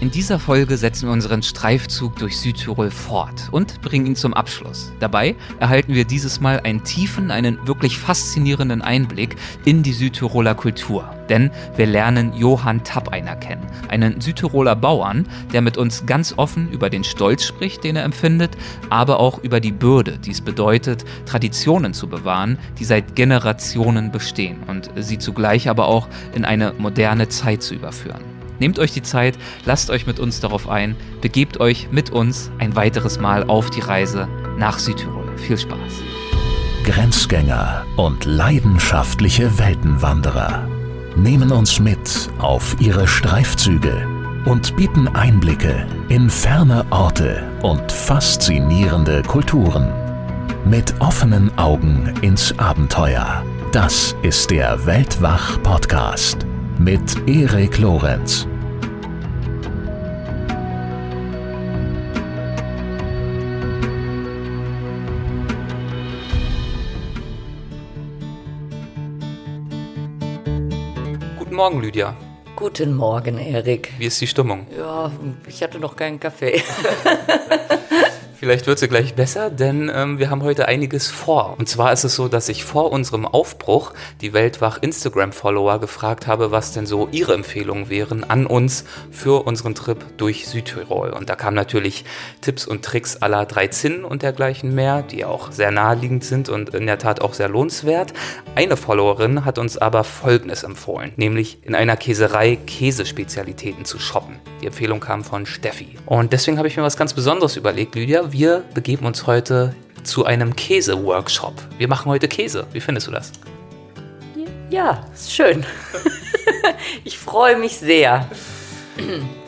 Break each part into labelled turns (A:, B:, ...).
A: In dieser Folge setzen wir unseren Streifzug durch Südtirol fort und bringen ihn zum Abschluss. Dabei erhalten wir dieses Mal einen tiefen, einen wirklich faszinierenden Einblick in die Südtiroler Kultur. Denn wir lernen Johann Tappeiner kennen, einen Südtiroler Bauern, der mit uns ganz offen über den Stolz spricht, den er empfindet, aber auch über die Bürde, die es bedeutet, Traditionen zu bewahren, die seit Generationen bestehen und sie zugleich aber auch in eine moderne Zeit zu überführen. Nehmt euch die Zeit, lasst euch mit uns darauf ein, begebt euch mit uns ein weiteres Mal auf die Reise nach Südtirol. Viel Spaß.
B: Grenzgänger und leidenschaftliche Weltenwanderer nehmen uns mit auf ihre Streifzüge und bieten Einblicke in ferne Orte und faszinierende Kulturen. Mit offenen Augen ins Abenteuer. Das ist der Weltwach-Podcast mit Erik Lorenz.
A: Morgen, Lydia.
C: Guten Morgen, Erik.
A: Wie ist die Stimmung?
C: Ja, ich hatte noch keinen Kaffee.
A: Vielleicht wird sie gleich besser, denn ähm, wir haben heute einiges vor. Und zwar ist es so, dass ich vor unserem Aufbruch die Weltwach Instagram-Follower gefragt habe, was denn so ihre Empfehlungen wären an uns für unseren Trip durch Südtirol. Und da kamen natürlich Tipps und Tricks aller drei Zinnen und dergleichen mehr, die auch sehr naheliegend sind und in der Tat auch sehr lohnenswert. Eine Followerin hat uns aber Folgendes empfohlen, nämlich in einer Käserei Käsespezialitäten zu shoppen. Die Empfehlung kam von Steffi. Und deswegen habe ich mir was ganz Besonderes überlegt, Lydia wir begeben uns heute zu einem Käse-Workshop. Wir machen heute Käse. Wie findest du das?
C: Ja, ist schön. ich freue mich sehr.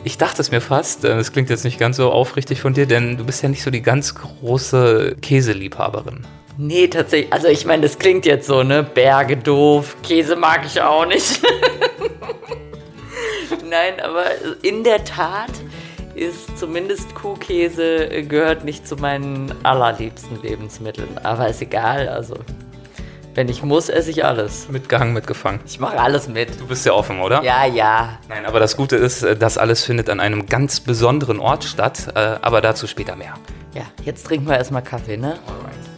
A: Ich dachte es mir fast, das äh, klingt jetzt nicht ganz so aufrichtig von dir, denn du bist ja nicht so die ganz große Käseliebhaberin.
C: Nee, tatsächlich. Also ich meine, das klingt jetzt so, ne? Berge doof, Käse mag ich auch nicht. Nein, aber in der Tat ist zumindest Kuhkäse äh, gehört nicht zu meinen allerliebsten Lebensmitteln. Aber ist egal, also wenn ich muss, esse ich alles.
A: Mitgehangen, mitgefangen.
C: Ich mache alles mit.
A: Du bist ja offen, oder?
C: Ja, ja.
A: Nein, aber das Gute ist, äh, das alles findet an einem ganz besonderen Ort statt. Äh, aber dazu später mehr.
C: Ja, jetzt trinken wir erstmal Kaffee, ne? Alright.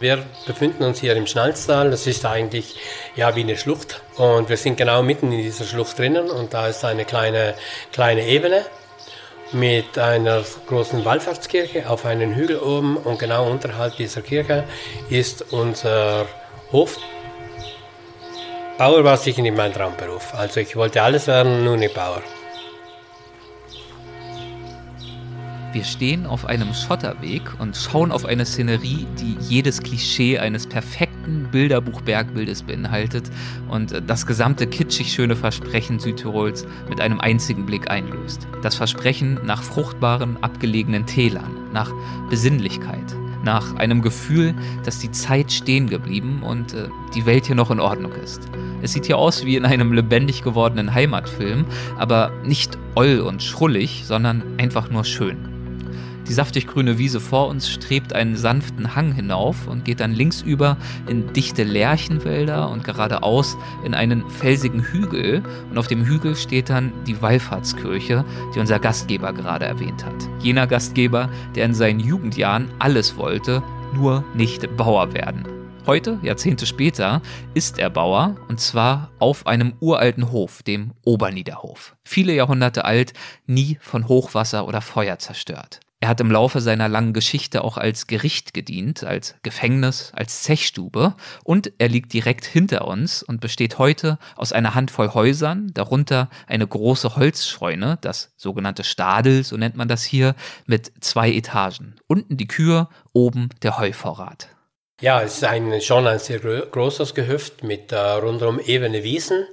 D: Wir befinden uns hier im Schnalztal. Das ist eigentlich ja wie eine Schlucht. Und wir sind genau mitten in dieser Schlucht drinnen. Und da ist eine kleine, kleine Ebene mit einer großen Wallfahrtskirche auf einem Hügel oben. Und genau unterhalb dieser Kirche ist unser Hof. Bauer war sicher nicht mein Traumberuf. Also ich wollte alles werden, nur nicht Bauer.
A: Wir stehen auf einem Schotterweg und schauen auf eine Szenerie, die jedes Klischee eines perfekten Bilderbuch-Bergbildes beinhaltet und das gesamte kitschig schöne Versprechen Südtirols mit einem einzigen Blick einlöst. Das Versprechen nach fruchtbaren, abgelegenen Tälern, nach Besinnlichkeit, nach einem Gefühl, dass die Zeit stehen geblieben und äh, die Welt hier noch in Ordnung ist. Es sieht hier aus wie in einem lebendig gewordenen Heimatfilm, aber nicht oll und schrullig, sondern einfach nur schön. Die saftig grüne Wiese vor uns strebt einen sanften Hang hinauf und geht dann links über in dichte Lärchenwälder und geradeaus in einen felsigen Hügel. Und auf dem Hügel steht dann die Wallfahrtskirche, die unser Gastgeber gerade erwähnt hat. Jener Gastgeber, der in seinen Jugendjahren alles wollte, nur nicht Bauer werden. Heute, Jahrzehnte später, ist er Bauer und zwar auf einem uralten Hof, dem Oberniederhof. Viele Jahrhunderte alt, nie von Hochwasser oder Feuer zerstört. Er hat im Laufe seiner langen Geschichte auch als Gericht gedient, als Gefängnis, als Zechstube und er liegt direkt hinter uns und besteht heute aus einer Handvoll Häusern, darunter eine große Holzscheune, das sogenannte Stadel, so nennt man das hier, mit zwei Etagen. Unten die Kühe, oben der Heuvorrat.
D: Ja, es ist ein, schon ein sehr großes Gehöft mit äh, rundherum ebene Wiesen.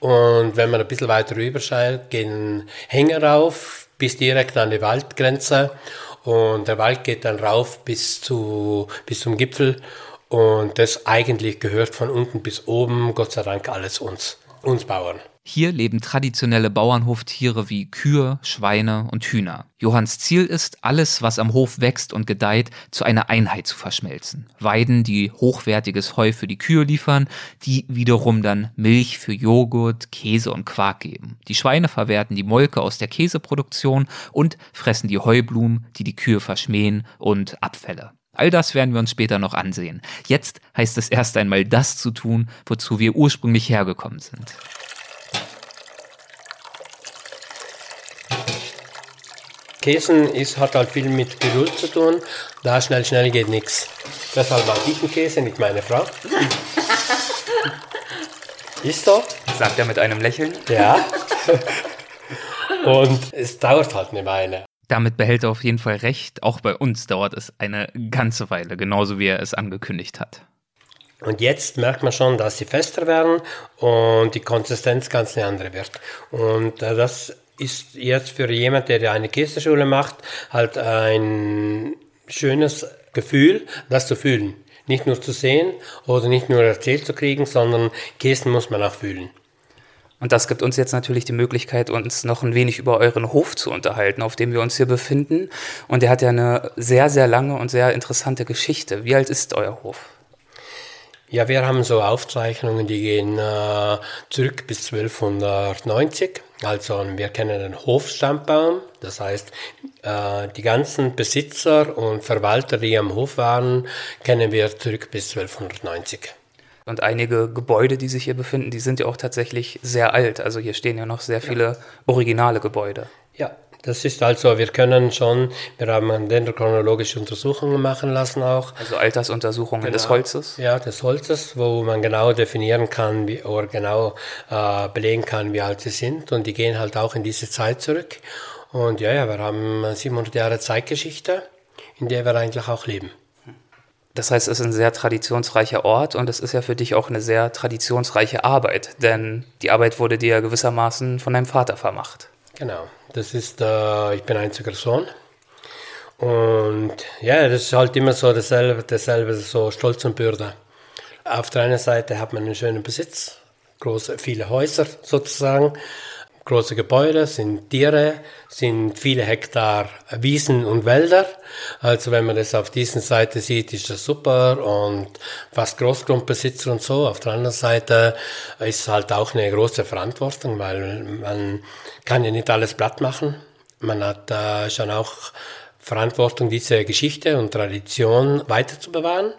D: Und wenn man ein bisschen weiter rüber schaut, gehen Hänge rauf, bis direkt an die Waldgrenze und der Wald geht dann rauf bis, zu, bis zum Gipfel und das eigentlich gehört von unten bis oben, Gott sei Dank, alles uns, uns Bauern.
A: Hier leben traditionelle Bauernhoftiere wie Kühe, Schweine und Hühner. Johanns Ziel ist, alles, was am Hof wächst und gedeiht, zu einer Einheit zu verschmelzen. Weiden, die hochwertiges Heu für die Kühe liefern, die wiederum dann Milch für Joghurt, Käse und Quark geben. Die Schweine verwerten die Molke aus der Käseproduktion und fressen die Heublumen, die die Kühe verschmähen und Abfälle. All das werden wir uns später noch ansehen. Jetzt heißt es erst einmal das zu tun, wozu wir ursprünglich hergekommen sind.
D: Käsen ist, hat halt viel mit Geduld zu tun. Da schnell, schnell geht nichts. Deshalb mag ich den Käse, nicht meine Frau. ist so.
A: Sagt er mit einem Lächeln.
D: Ja. Und es dauert halt eine Weile.
A: Damit behält er auf jeden Fall recht. Auch bei uns dauert es eine ganze Weile, genauso wie er es angekündigt hat.
D: Und jetzt merkt man schon, dass sie fester werden und die Konsistenz ganz eine andere wird. Und das ist jetzt für jemand, der eine Käseschule macht, halt ein schönes Gefühl, das zu fühlen. Nicht nur zu sehen oder nicht nur erzählt zu kriegen, sondern Käse muss man auch fühlen.
A: Und das gibt uns jetzt natürlich die Möglichkeit, uns noch ein wenig über euren Hof zu unterhalten, auf dem wir uns hier befinden. Und der hat ja eine sehr, sehr lange und sehr interessante Geschichte. Wie alt ist euer Hof?
D: Ja, wir haben so Aufzeichnungen, die gehen äh, zurück bis 1290. Also wir kennen den Hofstammbaum, das heißt äh, die ganzen Besitzer und Verwalter, die am Hof waren, kennen wir zurück bis 1290.
A: Und einige Gebäude, die sich hier befinden, die sind ja auch tatsächlich sehr alt. Also hier stehen ja noch sehr viele originale Gebäude.
D: Ja, das ist also, wir können schon, wir haben dendrochronologische Untersuchungen machen lassen auch.
A: Also Altersuntersuchungen genau. des Holzes?
D: Ja, des Holzes, wo man genau definieren kann wie, oder genau äh, belegen kann, wie alt sie sind. Und die gehen halt auch in diese Zeit zurück. Und ja, ja, wir haben 700 Jahre Zeitgeschichte, in der wir eigentlich auch leben.
A: Das heißt, es ist ein sehr traditionsreicher Ort und es ist ja für dich auch eine sehr traditionsreiche Arbeit, denn die Arbeit wurde dir gewissermaßen von deinem Vater vermacht.
D: Genau, das ist, äh, ich bin einziger Sohn und ja, das ist halt immer so dasselbe, dasselbe so Stolz und Bürde. Auf der einen Seite hat man einen schönen Besitz, große, viele Häuser sozusagen, große Gebäude, sind Tiere, sind viele Hektar Wiesen und Wälder. Also wenn man das auf dieser Seite sieht, ist das super und fast Großgrundbesitzer und so. Auf der anderen Seite ist halt auch eine große Verantwortung, weil man kann ja nicht alles platt machen. Man hat äh, schon auch Verantwortung, diese Geschichte und Tradition weiter zu bewahren.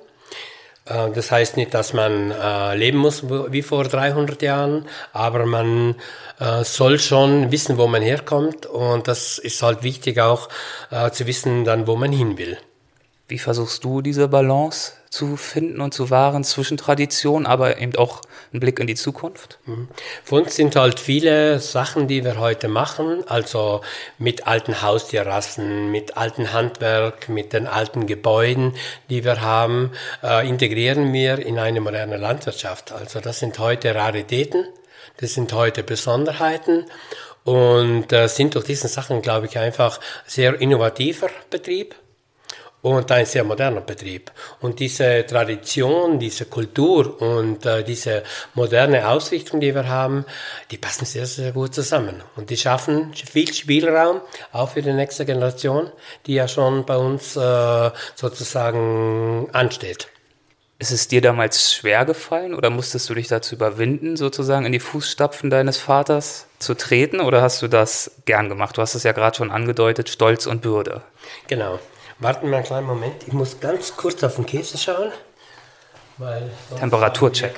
D: Äh, das heißt nicht, dass man äh, leben muss wie vor 300 Jahren, aber man äh, soll schon wissen, wo man herkommt und das ist halt wichtig auch zu wissen, dann wo man hin will.
A: Wie versuchst du diese Balance zu finden und zu wahren zwischen Tradition, aber eben auch einen Blick in die Zukunft?
D: Mhm. Für uns sind halt viele Sachen, die wir heute machen, also mit alten Haustierrassen, mit alten Handwerk, mit den alten Gebäuden, die wir haben, äh, integrieren wir in eine moderne Landwirtschaft. Also das sind heute Raritäten, das sind heute Besonderheiten und äh, sind durch diesen Sachen, glaube ich, einfach sehr innovativer Betrieb und ein sehr moderner Betrieb. Und diese Tradition, diese Kultur und äh, diese moderne Ausrichtung, die wir haben, die passen sehr, sehr gut zusammen. Und die schaffen viel Spielraum, auch für die nächste Generation, die ja schon bei uns äh, sozusagen ansteht.
A: Ist es dir damals schwer gefallen oder musstest du dich dazu überwinden, sozusagen in die Fußstapfen deines Vaters zu treten oder hast du das gern gemacht? Du hast es ja gerade schon angedeutet, Stolz und Bürde.
D: Genau. Warten wir einen kleinen Moment. Ich muss ganz kurz auf den Käse schauen.
A: Temperaturcheck.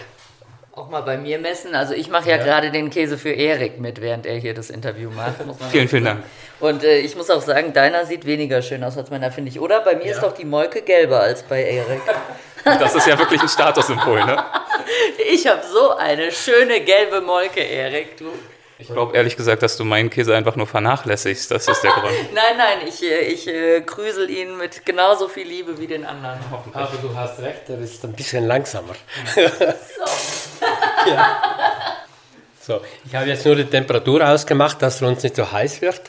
C: Auch mal bei mir messen. Also ich mache ja, ja, gerade den Käse für Erik mit, während er hier das Interview macht.
A: vielen, vielen Dank.
C: Und äh, ich muss auch sagen, deiner sieht weniger schön aus als meiner, finde ich. Oder bei mir ja. ist doch die Molke gelber als bei Erik.
A: Das ist ja wirklich ein Statussymbol, ne?
C: Ich habe so eine schöne gelbe Molke, Erik. Du.
A: Ich glaube ehrlich gesagt, dass du meinen Käse einfach nur vernachlässigst. Das ist der Grund.
C: nein, nein, ich, äh, ich äh, krüsel ihn mit genauso viel Liebe wie den anderen.
D: Aber du hast recht, der ist ein bisschen langsamer. so. ja. so, ich habe jetzt nur die Temperatur ausgemacht, dass er uns nicht so heiß wird.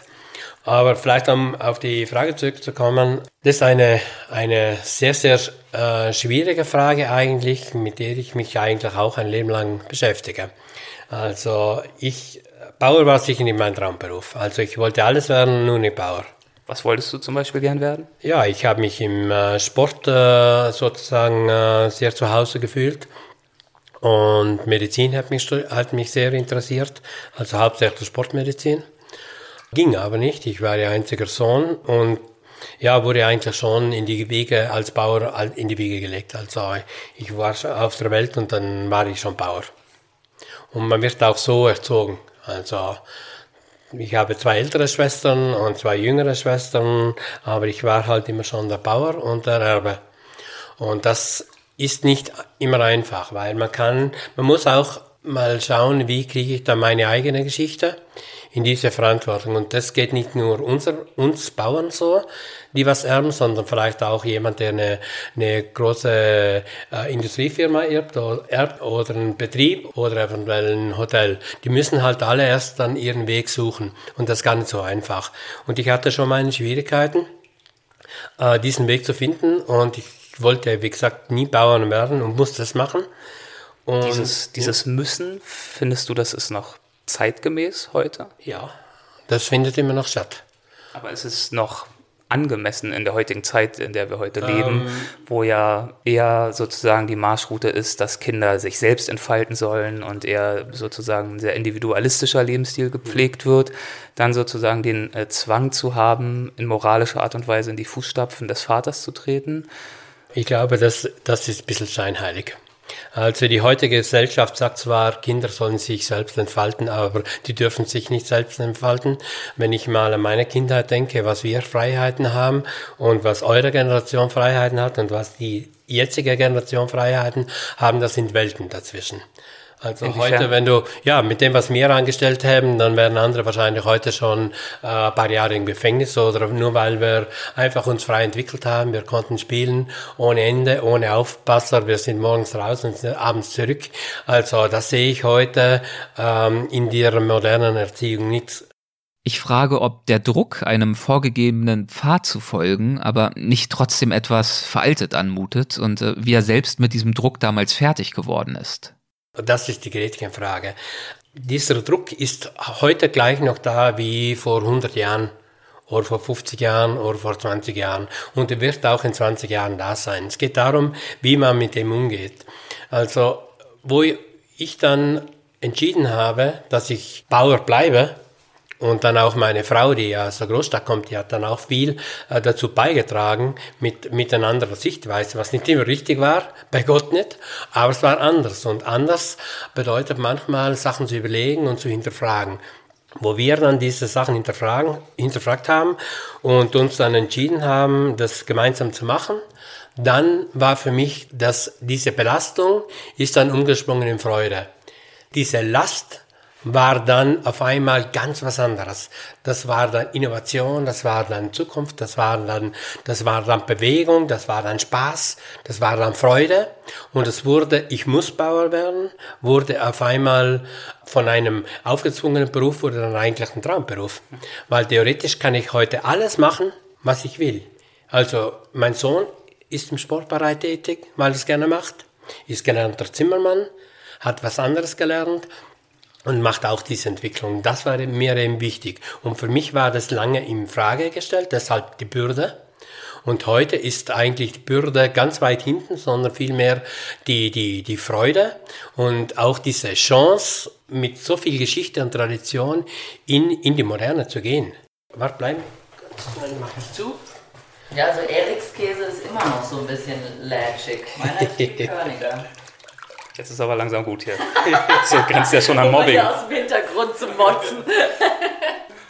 D: Aber vielleicht um auf die Frage zurückzukommen, das ist eine, eine sehr, sehr äh, schwierige Frage eigentlich, mit der ich mich eigentlich auch ein Leben lang beschäftige. Also ich, Bauer war sicher nicht mein Traumberuf. Also ich wollte alles werden, nur nicht Bauer.
A: Was wolltest du zum Beispiel gern werden?
D: Ja, ich habe mich im äh, Sport äh, sozusagen äh, sehr zu Hause gefühlt. Und Medizin hat mich, hat mich sehr interessiert, also hauptsächlich Sportmedizin. Ging aber nicht, ich war der einzige Sohn und ja, wurde eigentlich schon in die Wege als Bauer in die Wege gelegt. Also ich war auf der Welt und dann war ich schon Bauer. Und man wird auch so erzogen. Also ich habe zwei ältere Schwestern und zwei jüngere Schwestern, aber ich war halt immer schon der Bauer und der Erbe. Und das ist nicht immer einfach, weil man kann, man muss auch mal schauen, wie kriege ich da meine eigene Geschichte in diese Verantwortung. Und das geht nicht nur unser, uns Bauern so, die was erben, sondern vielleicht auch jemand, der eine, eine große äh, Industriefirma erbt oder, erbt oder einen Betrieb oder eventuell ein Hotel. Die müssen halt alle erst dann ihren Weg suchen. Und das ist gar nicht so einfach. Und ich hatte schon meine Schwierigkeiten, äh, diesen Weg zu finden. Und ich wollte, wie gesagt, nie Bauern werden und musste das machen.
A: Und, dieses, dieses Müssen, findest du, das ist noch zeitgemäß heute?
D: Ja, das findet immer noch statt.
A: Aber es ist noch angemessen in der heutigen Zeit, in der wir heute leben, ähm, wo ja eher sozusagen die Marschroute ist, dass Kinder sich selbst entfalten sollen und eher sozusagen ein sehr individualistischer Lebensstil gepflegt wird, dann sozusagen den äh, Zwang zu haben, in moralischer Art und Weise in die Fußstapfen des Vaters zu treten.
D: Ich glaube, das, das ist ein bisschen scheinheilig. Also die heutige Gesellschaft sagt zwar, Kinder sollen sich selbst entfalten, aber die dürfen sich nicht selbst entfalten. Wenn ich mal an meine Kindheit denke, was wir Freiheiten haben und was eure Generation Freiheiten hat und was die jetzige Generation Freiheiten haben, das sind Welten dazwischen. Also Inwiefern? heute, wenn du, ja, mit dem, was wir angestellt haben, dann wären andere wahrscheinlich heute schon äh, ein paar Jahre im Gefängnis oder nur weil wir einfach uns frei entwickelt haben. Wir konnten spielen ohne Ende, ohne Aufpasser. Wir sind morgens raus und sind abends zurück. Also das sehe ich heute ähm, in der modernen Erziehung nicht
A: ich frage, ob der Druck, einem vorgegebenen Pfad zu folgen, aber nicht trotzdem etwas veraltet anmutet und äh, wie er selbst mit diesem Druck damals fertig geworden ist.
D: Das ist die Gretchenfrage. Dieser Druck ist heute gleich noch da wie vor 100 Jahren oder vor 50 Jahren oder vor 20 Jahren und er wird auch in 20 Jahren da sein. Es geht darum, wie man mit dem umgeht. Also, wo ich dann entschieden habe, dass ich Bauer bleibe, und dann auch meine Frau, die ja aus der Großstadt kommt, die hat dann auch viel äh, dazu beigetragen mit, mit einer anderen Sichtweise, was nicht immer richtig war, bei Gott nicht, aber es war anders. Und anders bedeutet manchmal Sachen zu überlegen und zu hinterfragen. Wo wir dann diese Sachen hinterfragen, hinterfragt haben und uns dann entschieden haben, das gemeinsam zu machen, dann war für mich, dass diese Belastung ist dann umgesprungen in Freude. Diese Last war dann auf einmal ganz was anderes. Das war dann Innovation, das war dann Zukunft, das war dann, das war dann Bewegung, das war dann Spaß, das war dann Freude. Und es wurde, ich muss Bauer werden, wurde auf einmal von einem aufgezwungenen Beruf wurde dann eigentlich ein Traumberuf. Weil theoretisch kann ich heute alles machen, was ich will. Also mein Sohn ist im Sportbereich tätig, weil er es gerne macht, ist gelernter Zimmermann, hat was anderes gelernt und macht auch diese Entwicklung. Das war mir eben wichtig. Und für mich war das lange in Frage gestellt, deshalb die Bürde. Und heute ist eigentlich die Bürde ganz weit hinten, sondern vielmehr die, die, die Freude und auch diese Chance, mit so viel Geschichte und Tradition in, in die Moderne zu gehen. Warte, bleib. Mach ich zu.
C: Ja, also Eriks Käse ist immer noch so ein bisschen lätschig. Meiner ist körniger.
A: Jetzt ist aber langsam gut hier. so grenzt ja schon an Mobbing.
C: aus dem Hintergrund zu motzen.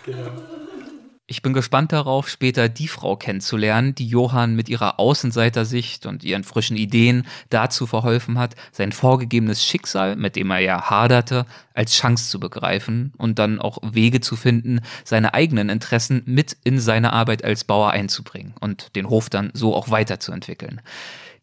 A: genau. Ich bin gespannt darauf, später die Frau kennenzulernen, die Johann mit ihrer Außenseitersicht und ihren frischen Ideen dazu verholfen hat, sein vorgegebenes Schicksal, mit dem er ja haderte, als Chance zu begreifen und dann auch Wege zu finden, seine eigenen Interessen mit in seine Arbeit als Bauer einzubringen und den Hof dann so auch weiterzuentwickeln.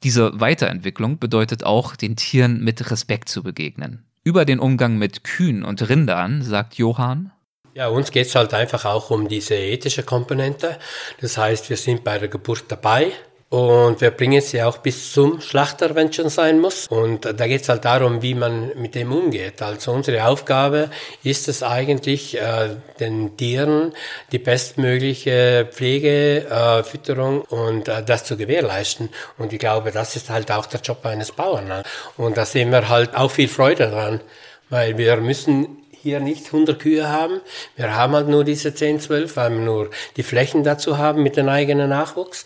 A: Diese Weiterentwicklung bedeutet auch, den Tieren mit Respekt zu begegnen. Über den Umgang mit Kühen und Rindern sagt Johann,
D: Ja, uns geht es halt einfach auch um diese ethische Komponente. Das heißt, wir sind bei der Geburt dabei. Und wir bringen sie auch bis zum Schlachter, wenn es schon sein muss. Und da geht es halt darum, wie man mit dem umgeht. Also unsere Aufgabe ist es eigentlich, äh, den Tieren die bestmögliche Pflege, äh, Fütterung und äh, das zu gewährleisten. Und ich glaube, das ist halt auch der Job eines Bauern. Und da sehen wir halt auch viel Freude dran, weil wir müssen hier nicht 100 Kühe haben. Wir haben halt nur diese 10, 12, weil wir nur die Flächen dazu haben mit dem eigenen Nachwuchs.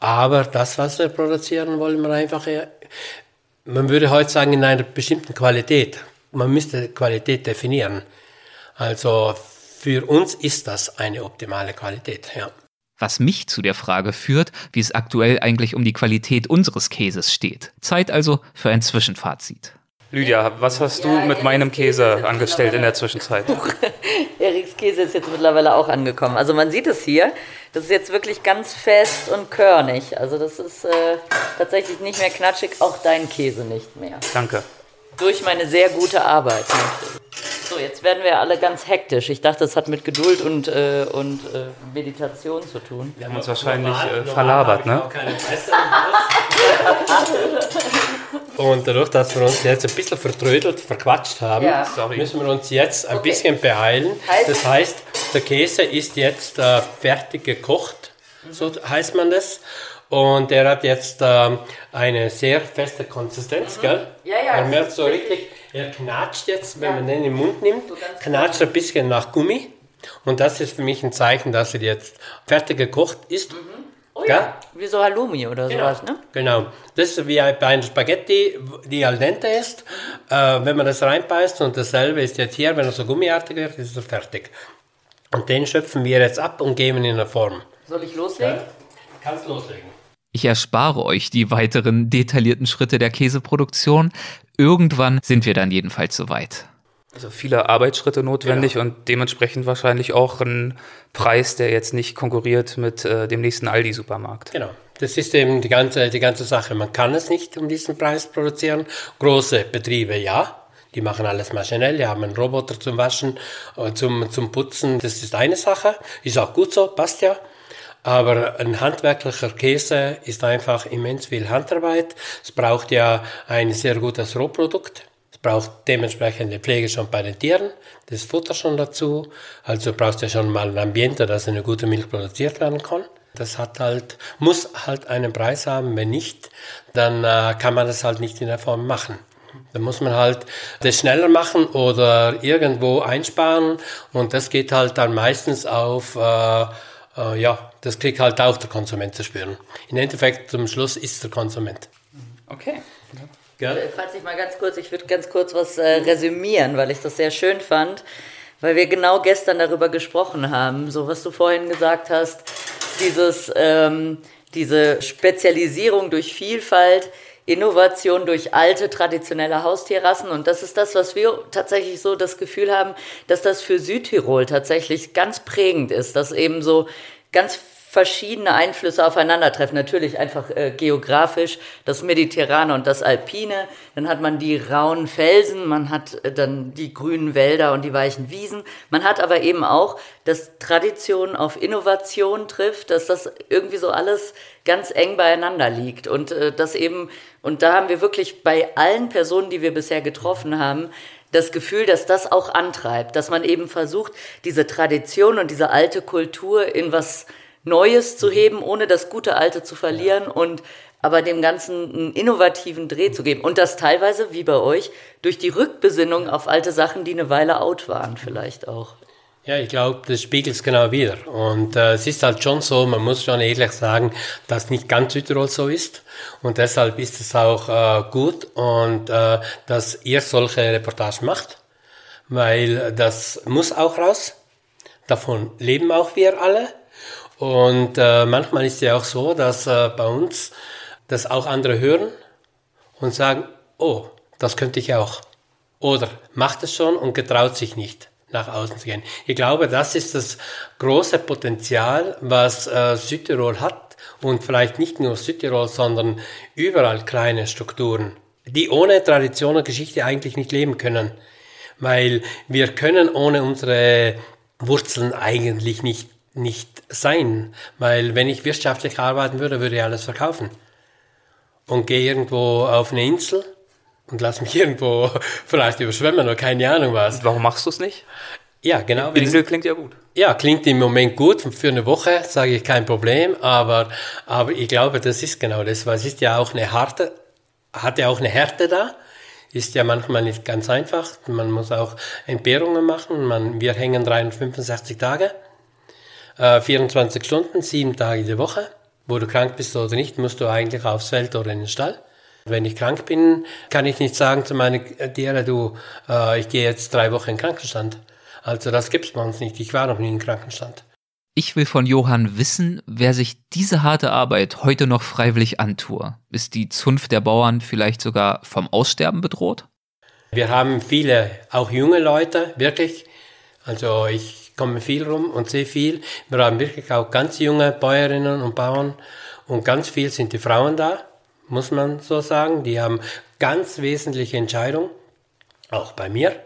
D: Aber das, was wir produzieren, wollen wir einfach, man würde heute sagen, in einer bestimmten Qualität. Man müsste Qualität definieren. Also für uns ist das eine optimale Qualität, ja.
A: Was mich zu der Frage führt, wie es aktuell eigentlich um die Qualität unseres Käses steht. Zeit also für ein Zwischenfazit.
E: Lydia, was hast du mit meinem Käse angestellt in der Zwischenzeit?
C: Eriks Käse ist jetzt mittlerweile auch angekommen. Also man sieht es hier, das ist jetzt wirklich ganz fest und körnig. Also das ist äh, tatsächlich nicht mehr knatschig, auch dein Käse nicht mehr.
E: Danke.
C: Durch meine sehr gute Arbeit. So, jetzt werden wir alle ganz hektisch. Ich dachte, es hat mit Geduld und, äh, und äh, Meditation zu tun.
E: Wir haben uns wahrscheinlich äh, verlabert, ne?
D: Und dadurch, dass wir uns jetzt ein bisschen vertrödelt, verquatscht haben,
C: Ja.
D: müssen wir uns jetzt ein
C: Okay.
D: bisschen beeilen.
C: Heißt-
D: das heißt, der Käse ist jetzt äh, fertig gekocht, so heißt man das. Und er hat jetzt ähm, eine sehr feste Konsistenz, gell?
C: Mhm. Ja, ja,
D: Er
C: das
D: merkt so
C: richtig.
D: er knatscht jetzt, wenn
C: Ja.
D: man den in den Mund nimmt,
C: So
D: knatscht ein bisschen nach Gummi. Und das ist für mich ein Zeichen, dass er jetzt fertig gekocht ist. Gell?
C: Ja, wie so Halloumi oder sowas, ne?
D: Genau. Das ist wie bei einer Spaghetti, die al dente ist. Äh, wenn man das reinbeißt und dasselbe ist jetzt hier, wenn er so gummiartig wird, ist er fertig. Und den schöpfen wir jetzt ab und geben in eine Form.
C: Soll ich loslegen?
D: Kannst loslegen.
A: Ich erspare euch die weiteren detaillierten Schritte der Käseproduktion. Irgendwann sind wir dann jedenfalls soweit.
E: Also viele Arbeitsschritte notwendig und dementsprechend wahrscheinlich auch ein Preis, der jetzt nicht konkurriert mit äh, dem nächsten Aldi-Supermarkt.
D: Genau. Das ist eben die ganze, die ganze Sache. Man kann es nicht um diesen Preis produzieren. Große Betriebe ja. Die machen alles maschinell, die haben einen Roboter zum Waschen, äh, zum, zum Putzen. Das ist eine Sache. Ist auch gut so, passt ja. Aber ein handwerklicher Käse ist einfach immens viel Handarbeit. Es braucht ja ein sehr gutes Rohprodukt. Braucht dementsprechend die Pflege schon bei den Tieren, das Futter schon dazu. Also brauchst du schon mal ein Ambiente, dass eine gute Milch produziert werden kann. Das hat halt, muss halt einen Preis haben. Wenn nicht, dann äh, kann man das halt nicht in der Form machen. Da muss man halt das schneller machen oder irgendwo einsparen und das geht halt dann meistens auf, äh, äh, ja, das kriegt halt auch der Konsument zu spüren. Im Endeffekt zum Schluss ist der Konsument.
E: Okay.
D: Gell?
C: Falls ich mal ganz kurz, ich würde ganz kurz was äh, resümieren, weil ich das sehr schön fand, weil wir genau gestern darüber gesprochen haben, so was du vorhin gesagt hast, dieses, ähm, diese Spezialisierung durch Vielfalt, Innovation durch alte traditionelle Haustierrassen und das ist das, was wir tatsächlich so das Gefühl haben, dass das für Südtirol tatsächlich ganz prägend ist, dass eben so ganz verschiedene Einflüsse aufeinandertreffen. Natürlich einfach äh, geografisch das Mediterrane und das Alpine. Dann hat man die rauen Felsen, man hat äh, dann die grünen Wälder und die weichen Wiesen. Man hat aber eben auch, dass Tradition auf Innovation trifft, dass das irgendwie so alles ganz eng beieinander liegt und äh, das eben und da haben wir wirklich bei allen Personen, die wir bisher getroffen haben, das Gefühl, dass das auch antreibt, dass man eben versucht, diese Tradition und diese alte Kultur in was Neues zu heben, ohne das gute Alte zu verlieren und aber dem Ganzen einen innovativen Dreh zu geben. Und das teilweise, wie bei euch, durch die Rückbesinnung auf alte Sachen, die eine Weile out waren, vielleicht auch.
D: Ja, ich glaube, das spiegelt es genau wieder. Und äh, es ist halt schon so, man muss schon ehrlich sagen, dass nicht ganz Südtirol so ist. Und deshalb ist es auch äh, gut und äh, dass ihr solche Reportagen macht, weil das muss auch raus. Davon leben auch wir alle. Und äh, manchmal ist es ja auch so, dass äh, bei uns das auch andere hören und sagen, oh, das könnte ich auch. Oder macht es schon und getraut sich nicht nach außen zu gehen. Ich glaube, das ist das große Potenzial, was äh, Südtirol hat und vielleicht nicht nur Südtirol, sondern überall kleine Strukturen, die ohne Tradition und Geschichte eigentlich nicht leben können. Weil wir können ohne unsere Wurzeln eigentlich nicht, nicht sein. Weil wenn ich wirtschaftlich arbeiten würde, würde ich alles verkaufen. Und gehe irgendwo auf eine Insel und lass mich irgendwo vielleicht überschwemmen oder keine Ahnung was.
E: Warum machst du es nicht?
D: Ja, genau.
E: Insel klingt ja gut.
D: Ja, klingt im Moment gut. Für eine Woche sage ich kein Problem, aber, aber ich glaube, das ist genau das, weil es ist ja auch eine harte, hat ja auch eine Härte da. Ist ja manchmal nicht ganz einfach. Man muss auch Entbehrungen machen. Man, wir hängen 365 Tage, äh, 24 Stunden, sieben Tage die Woche. Wo du krank bist oder nicht, musst du eigentlich aufs Feld oder in den Stall. Wenn ich krank bin, kann ich nicht sagen zu meinen Tieren, du, äh, ich gehe jetzt drei Wochen in Krankenstand. Also das gibt's bei uns nicht. Ich war noch nie in Krankenstand.
A: Ich will von Johann wissen, wer sich diese harte Arbeit heute noch freiwillig antue. Ist die Zunft der Bauern vielleicht sogar vom Aussterben bedroht?
D: Wir haben viele, auch junge Leute, wirklich. Also ich komme viel rum und sehe viel. Wir haben wirklich auch ganz junge Bäuerinnen und Bauern und ganz viel sind die Frauen da, muss man so sagen. Die haben ganz wesentliche Entscheidungen, auch bei mir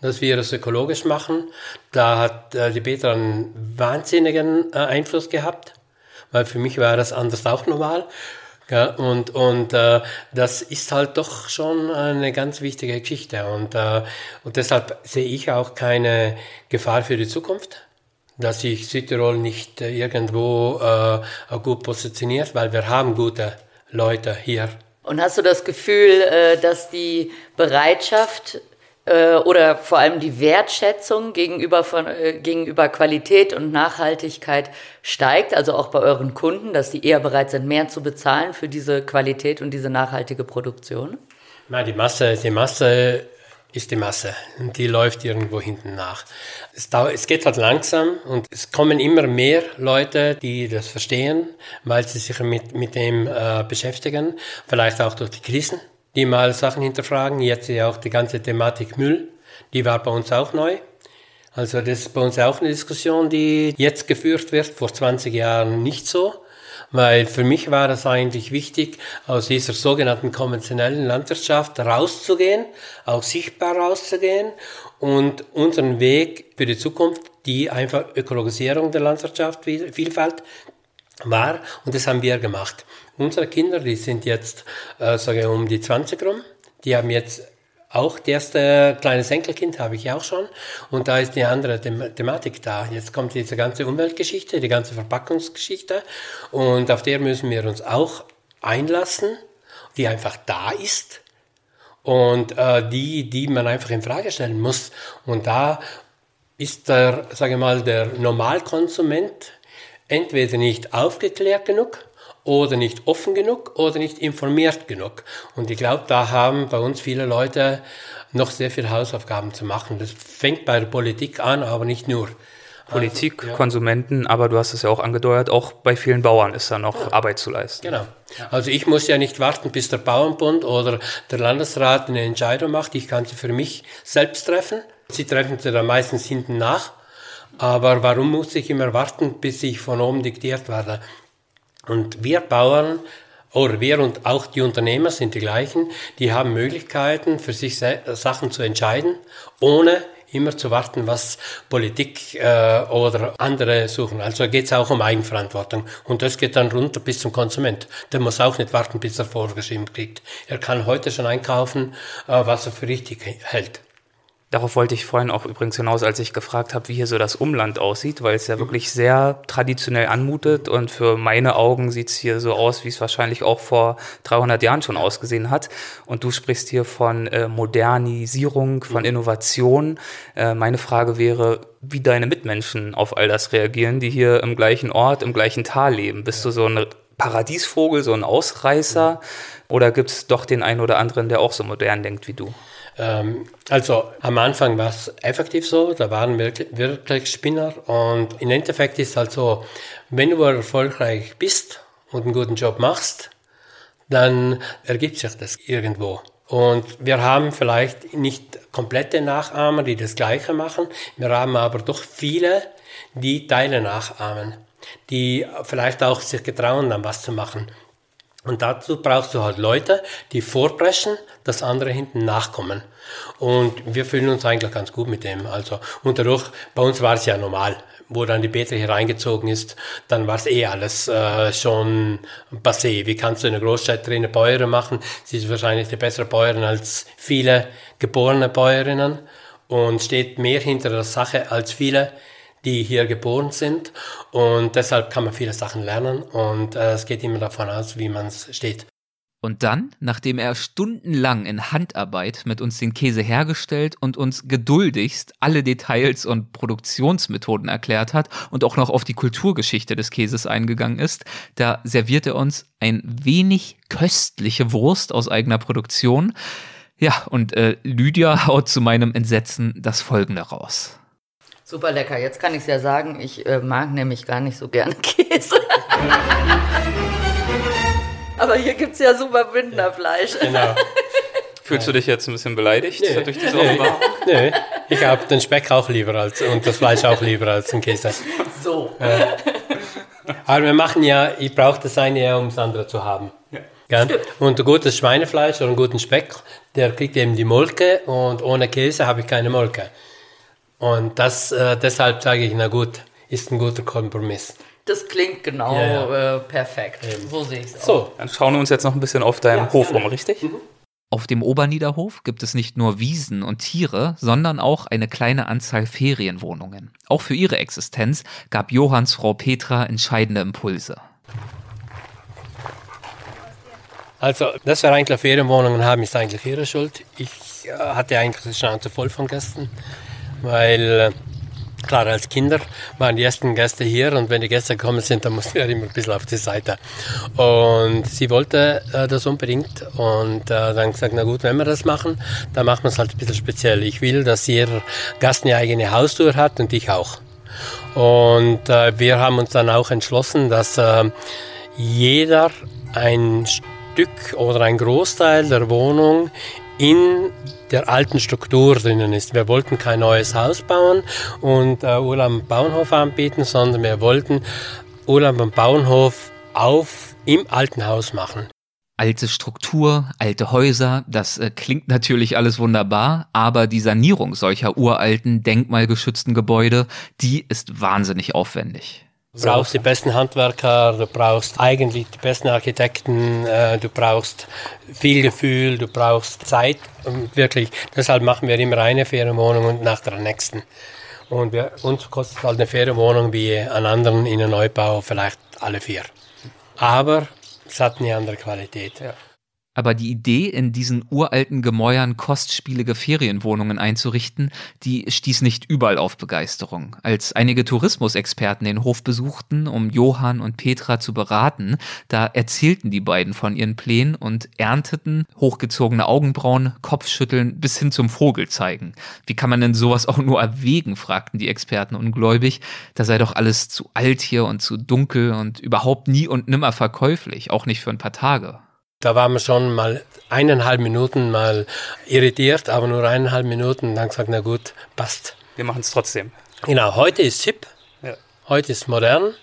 D: dass wir das ökologisch machen. Da hat äh, die Petra einen wahnsinnigen äh, Einfluss gehabt, weil für mich war das anders auch normal. Ja, und und äh, das ist halt doch schon eine ganz wichtige Geschichte. Und, äh, und deshalb sehe ich auch keine Gefahr für die Zukunft, dass sich Südtirol nicht irgendwo äh, gut positioniert, weil wir haben gute Leute hier.
C: Und hast du das Gefühl, äh, dass die Bereitschaft äh, oder vor allem die Wertschätzung gegenüber, von, äh, gegenüber Qualität und Nachhaltigkeit steigt, also auch bei euren Kunden, dass die eher bereit sind, mehr zu bezahlen für diese Qualität und diese nachhaltige Produktion?
D: Na, die Masse, die Masse ist die Masse und die läuft irgendwo hinten nach. Es, dauert, es geht halt langsam und es kommen immer mehr Leute, die das verstehen, weil sie sich mit, mit dem äh, beschäftigen, vielleicht auch durch die Krisen die mal Sachen hinterfragen. Jetzt ja auch die ganze Thematik Müll, die war bei uns auch neu. Also das ist bei uns auch eine Diskussion, die jetzt geführt wird, vor 20 Jahren nicht so. Weil für mich war das eigentlich wichtig, aus dieser sogenannten konventionellen Landwirtschaft rauszugehen, auch sichtbar rauszugehen und unseren Weg für die Zukunft, die einfach Ökologisierung der Landwirtschaft, Vielfalt war. Und das haben wir gemacht. Unsere Kinder, die sind jetzt, äh, sage ich, um die 20 rum. Die haben jetzt auch das erste kleine Enkelkind habe ich auch schon. Und da ist die andere The Thematik da. Jetzt kommt diese ganze Umweltgeschichte, die ganze Verpackungsgeschichte. Und auf der müssen wir uns auch einlassen, die einfach da ist. Und äh, die, die man einfach in Frage stellen muss. Und da ist der, sage ich mal, der Normalkonsument entweder nicht aufgeklärt genug oder nicht offen genug oder nicht informiert genug. Und ich glaube, da haben bei uns viele Leute noch sehr viele Hausaufgaben zu machen. Das fängt bei der Politik an, aber nicht nur.
E: Politik, also, ja. Konsumenten, aber du hast es ja auch angedeutet, auch bei vielen Bauern ist da noch ja. Arbeit zu leisten.
D: Genau. Also ich muss ja nicht warten, bis der Bauernbund oder der Landesrat eine Entscheidung macht. Ich kann sie für mich selbst treffen. Sie treffen sie dann meistens hinten nach. Aber warum muss ich immer warten, bis ich von oben diktiert werde? Und wir Bauern oder wir und auch die Unternehmer sind die gleichen, die haben Möglichkeiten für sich Sachen zu entscheiden, ohne immer zu warten, was Politik äh, oder andere suchen. Also geht es auch um Eigenverantwortung. Und das geht dann runter bis zum Konsument. Der muss auch nicht warten, bis er vorgeschrieben kriegt. Er kann heute schon einkaufen, äh, was er für richtig hält.
E: Darauf wollte ich vorhin auch übrigens hinaus, als ich gefragt habe, wie hier so das Umland aussieht, weil es ja wirklich sehr traditionell anmutet und für meine Augen sieht es hier so aus, wie es wahrscheinlich auch vor 300 Jahren schon ausgesehen hat. Und du sprichst hier von äh, Modernisierung, von Innovation. Äh, meine Frage wäre, wie deine Mitmenschen auf all das reagieren, die hier im gleichen Ort, im gleichen Tal leben. Bist du so ein Paradiesvogel, so ein Ausreißer? Oder gibt es doch den einen oder anderen, der auch so modern denkt wie du?
D: Ähm, also am Anfang war es effektiv so, da waren wirklich, wirklich Spinner und im Endeffekt ist halt so, wenn du erfolgreich bist und einen guten Job machst, dann ergibt sich das irgendwo. Und wir haben vielleicht nicht komplette Nachahmer, die das Gleiche machen. Wir haben aber doch viele, die Teile nachahmen, die vielleicht auch sich getrauen, dann was zu machen. Und dazu brauchst du halt Leute, die vorpreschen, dass andere hinten nachkommen. Und wir fühlen uns eigentlich ganz gut mit dem. Also und dadurch, bei uns war es ja normal. Wo dann die Petra hier reingezogen ist, dann war es eh alles äh, schon passé. Wie kannst du in einer Großstadt drin eine Bäuerin machen? Sie ist wahrscheinlich die bessere Bäuerin als viele geborene Bäuerinnen und steht mehr hinter der Sache als viele, die hier geboren sind. Und deshalb kann man viele Sachen lernen und äh, es geht immer davon aus, wie man es steht.
A: Und dann, nachdem er stundenlang in Handarbeit mit uns den Käse hergestellt und uns geduldigst alle Details und Produktionsmethoden erklärt hat und auch noch auf die Kulturgeschichte des Käses eingegangen ist, da serviert er uns ein wenig köstliche Wurst aus eigener Produktion. Ja, und äh, Lydia haut zu meinem Entsetzen das folgende raus.
C: Super lecker. Jetzt kann ich es ja sagen, ich äh, mag nämlich gar nicht so gerne Käse. Aber hier gibt es ja super Bündnerfleisch.
D: Genau.
E: Fühlst du dich jetzt ein bisschen beleidigt
D: Nee.
E: durch diese
D: Nee,
E: Offenbarung?
D: nee. ich habe den Speck auch lieber als und das Fleisch auch lieber als den Käse.
C: So.
D: Aber wir machen ja, ich brauche das eine ja, um das andere zu haben. Ja. Und ein gutes Schweinefleisch oder einen guten Speck, der kriegt eben die Molke und ohne Käse habe ich keine Molke. Und das, äh, deshalb sage ich, na gut, ist ein guter Kompromiss.
C: Das klingt genau
D: Ja,
C: Äh, perfekt. So sehe ich es auch.
D: So,
E: Dann schauen wir uns jetzt noch ein bisschen auf deinem Hof um, richtig?
A: Auf dem Oberniederhof gibt es nicht nur Wiesen und Tiere, sondern auch eine kleine Anzahl Ferienwohnungen. Auch für ihre Existenz gab Johanns Frau Petra entscheidende Impulse.
D: also, dass wir eigentlich Ferienwohnungen haben, ist eigentlich ihre Schuld. Ich äh, hatte eigentlich die Schnauze voll von Gästen, weil, äh, klar, als Kinder waren die ersten Gäste hier und wenn die Gäste gekommen sind, dann mussten wir immer ein bisschen auf die Seite. Und sie wollte äh, das unbedingt und äh, dann gesagt, na gut, wenn wir das machen, dann machen wir es halt ein bisschen speziell. Ich will, dass jeder Gast eine eigene Haustür hat und ich auch. Und äh, wir haben uns dann auch entschlossen, dass äh, jeder ein Stück oder ein Großteil der Wohnung in der alten Struktur drinnen ist. Wir wollten kein neues Haus bauen und äh, Urlaub am Bauernhof anbieten, sondern wir wollten Urlaub am Bauernhof auf im alten Haus machen.
A: Alte Struktur, alte Häuser, das äh, klingt natürlich alles wunderbar, aber die Sanierung solcher uralten, denkmalgeschützten Gebäude, die ist wahnsinnig aufwendig.
D: Du brauchst die besten Handwerker, du brauchst eigentlich die besten Architekten, äh, du brauchst viel Gefühl, du brauchst Zeit. Und wirklich, deshalb machen wir immer eine Ferienwohnung und nach der nächsten. Und wir, uns kostet halt eine Ferienwohnung wie an anderen in einem Neubau vielleicht alle vier. Aber es hat eine andere Qualität.
A: Aber die Idee, in diesen uralten Gemäuern kostspielige Ferienwohnungen einzurichten, die stieß nicht überall auf Begeisterung. Als einige Tourismusexperten den Hof besuchten, um Johann und Petra zu beraten, da erzählten die beiden von ihren Plänen und ernteten hochgezogene Augenbrauen, Kopfschütteln bis hin zum Vogelzeigen. Wie kann man denn sowas auch nur erwägen, fragten die Experten ungläubig. Da sei doch alles zu alt hier und zu dunkel und überhaupt nie und nimmer verkäuflich, auch nicht für ein paar Tage.
D: Da waren wir schon mal eineinhalb Minuten mal irritiert, aber nur eineinhalb Minuten. Dann gesagt, na gut, passt.
E: Wir machen es trotzdem.
D: Genau, heute ist hip,
E: Ja.
D: heute ist modern,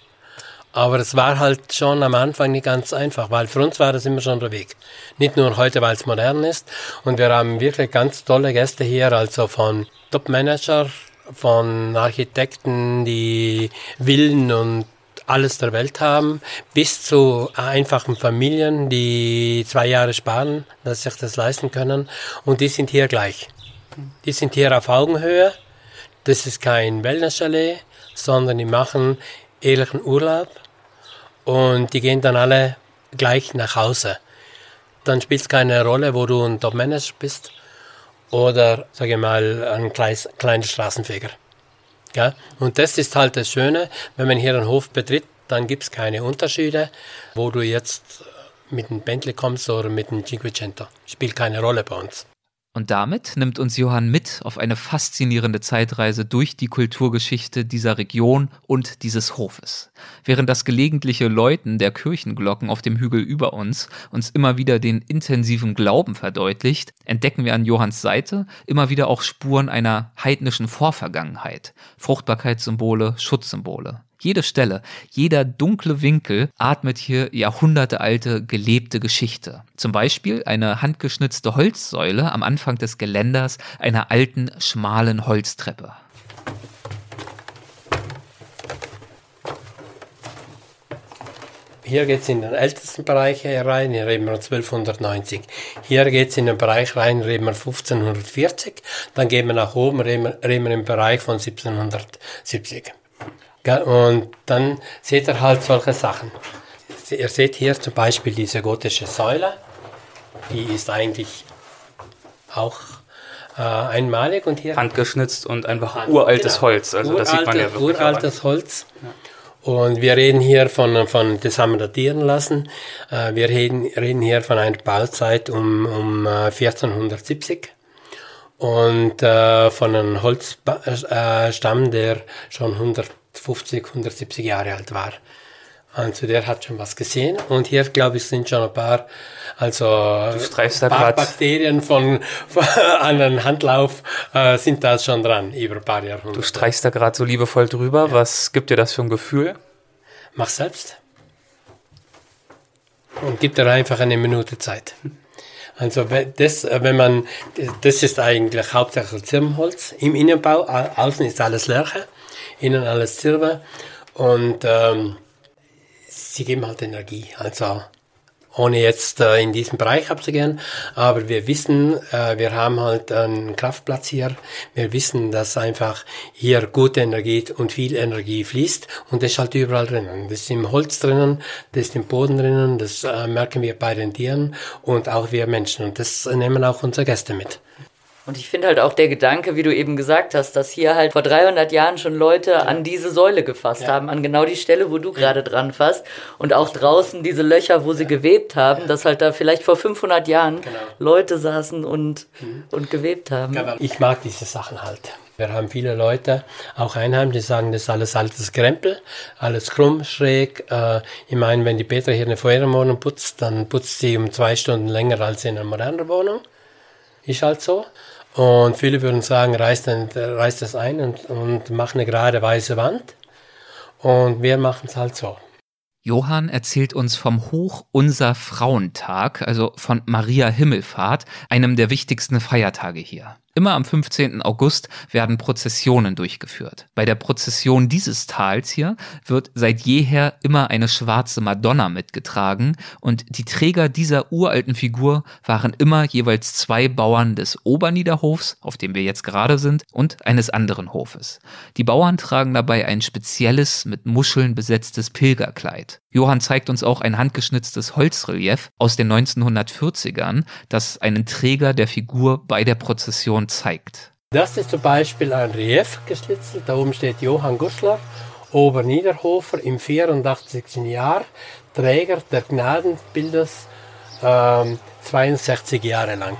D: aber es war halt schon am Anfang nicht ganz einfach, weil für uns war das immer schon der Weg. Nicht nur heute, weil es modern ist und wir haben wirklich ganz tolle Gäste hier, also von Top-Manager, von Architekten, die Villen und alles der Welt haben, bis zu einfachen Familien, die zwei Jahre sparen, dass sich das leisten können und die sind hier gleich. Die sind hier auf Augenhöhe. Das ist kein Wellness-Chalet, sondern die machen ehrlichen Urlaub und die gehen dann alle gleich nach Hause. Dann spielt es keine Rolle, wo du ein Top-Manager bist oder, sage ich mal, ein kleines, kleiner Straßenfeger. Ja? Und das ist halt das Schöne, wenn man hier einen Hof betritt, dann gibt es keine Unterschiede, wo du jetzt mit dem Bentley kommst oder mit dem Cinquecento. Spielt keine Rolle bei uns.
A: Und damit nimmt uns Johann mit auf eine faszinierende Zeitreise durch die Kulturgeschichte dieser Region und dieses Hofes. Während das gelegentliche Läuten der Kirchenglocken auf dem Hügel über uns uns immer wieder den intensiven Glauben verdeutlicht, entdecken wir an Johanns Seite immer wieder auch Spuren einer heidnischen Vorvergangenheit, Fruchtbarkeitssymbole, Schutzsymbole. Jede Stelle, jeder dunkle Winkel atmet hier jahrhundertealte gelebte Geschichte. Zum Beispiel eine handgeschnitzte Holzsäule am Anfang des Geländers einer alten, schmalen Holztreppe.
D: Hier geht es in den ältesten Bereich rein, hier reden wir 1290. Hier geht es in den Bereich rein, reden wir 1540. Dann gehen wir nach oben, reden wir, im Bereich von 1770. Und dann seht ihr halt solche Sachen. Ihr seht hier zum Beispiel diese gotische Säule. Die ist eigentlich auch äh, einmalig und hier
E: handgeschnitzt und einfach uraltes genau. Holz.
D: Also Uralte, das sieht man ja wirklich. Uraltes Holz. Ja. Und wir reden hier von, von das haben wir datieren lassen. Äh, wir reden, reden hier von einer Bauzeit um, um 1470 äh, und äh, von einem Holzstamm, der schon 150, 170 Jahre alt war. Also der hat schon was gesehen. Und hier, glaube ich, sind schon ein paar, also
E: ein
D: paar Bakterien von, von einem Handlauf äh, sind da schon dran, über ein paar Jahrhunderte.
E: Du streichst da gerade so liebevoll drüber. Ja. Was gibt dir das für ein Gefühl?
D: Mach selbst. Und gib dir einfach eine Minute Zeit. Also das, wenn man, das ist eigentlich hauptsächlich Zirbenholz im Innenbau. Außen ist alles Lärche, innen alles Zirbe. Und ähm, sie geben halt Energie. Also ohne jetzt äh, in diesem Bereich abzugehen, aber wir wissen, äh, wir haben halt einen Kraftplatz hier. Wir wissen, dass einfach hier gute Energie und viel Energie fließt und das ist halt überall drinnen. Das ist im Holz drinnen, das ist im Boden drinnen, das äh, merken wir bei den Tieren und auch wir Menschen und das nehmen auch unsere Gäste mit.
C: Und ich finde halt auch der Gedanke, wie du eben gesagt hast, dass hier halt vor 300 Jahren schon Leute ja. an diese Säule gefasst ja. haben, an genau die Stelle, wo du ja. gerade dran fasst. Und auch draußen diese Löcher, wo sie gewebt haben, dass halt da vielleicht vor 500 Jahren genau. Leute saßen und, mhm. und gewebt haben.
D: Ich mag diese Sachen halt. Wir haben viele Leute, auch Einheim, die sagen, das ist alles altes Krempel, alles krumm, schräg. Äh, ich meine, wenn die Petra hier eine Feuerwohnung putzt, dann putzt sie um zwei Stunden länger als in einer modernen Wohnung. Ist halt so. Und viele würden sagen, reißt, reißt das ein und, und mach eine gerade weiße Wand. Und wir machen es halt so.
A: Johann erzählt uns vom Hoch unser Frauentag, also von Maria Himmelfahrt, einem der wichtigsten Feiertage hier. Immer am 15. August werden Prozessionen durchgeführt. Bei der Prozession dieses Tals hier wird seit jeher immer eine schwarze Madonna mitgetragen und die Träger dieser uralten Figur waren immer jeweils zwei Bauern des Oberniederhofs, auf dem wir jetzt gerade sind, und eines anderen Hofes. Die Bauern tragen dabei ein spezielles, mit Muscheln besetztes Pilgerkleid. Johann zeigt uns auch ein handgeschnitztes Holzrelief aus den 1940ern, das einen Träger der Figur bei der Prozession zeigt.
D: Das ist zum Beispiel ein Relief geschnitzt. Da oben steht Johann Guschler, Oberniederhofer im 84. Jahr, Träger der Gnadenbildes, ähm, 62 Jahre lang.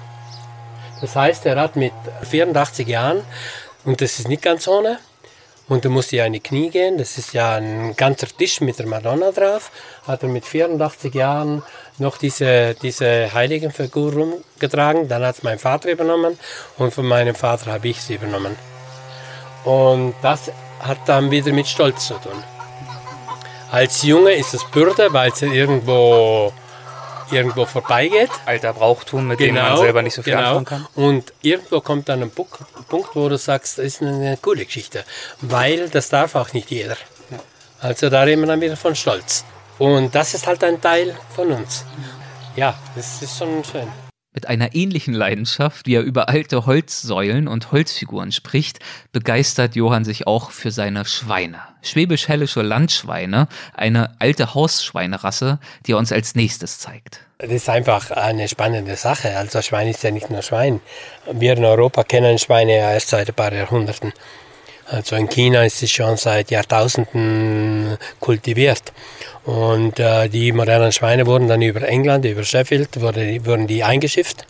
D: Das heißt, er hat mit 84 Jahren, und das ist nicht ganz ohne, und du musst ja in die Knie gehen. Das ist ja ein ganzer Tisch mit der Madonna drauf. Hat er mit 84 Jahren noch diese, diese Heiligenfigur rumgetragen. Dann hat es mein Vater übernommen und von meinem Vater habe ich sie übernommen. Und das hat dann wieder mit Stolz zu tun. Als Junge ist es Bürde, weil es irgendwo irgendwo vorbeigeht.
E: Alter Brauchtum, mit genau, dem man genau, selber nicht so viel genau. anfangen kann.
D: Und irgendwo kommt dann ein Punkt, wo du sagst, das ist eine coole Geschichte, weil das darf auch nicht jeder. Also da reden wir dann wieder von Stolz. Und das ist halt ein Teil von uns. Ja, das ist schon schön.
A: Mit einer ähnlichen Leidenschaft, wie er über alte Holzsäulen und Holzfiguren spricht, begeistert Johann sich auch für seine Schweine. Schwäbisch-Hellische Landschweine, eine alte Hausschweinerasse, die er uns als nächstes zeigt.
D: Das ist einfach eine spannende Sache. Also Schwein ist ja nicht nur Schwein. Wir in Europa kennen Schweine ja erst seit ein paar Jahrhunderten. Also in China ist es schon seit Jahrtausenden kultiviert. Und äh, die modernen Schweine wurden dann über England, über Sheffield, wurde, wurden die eingeschifft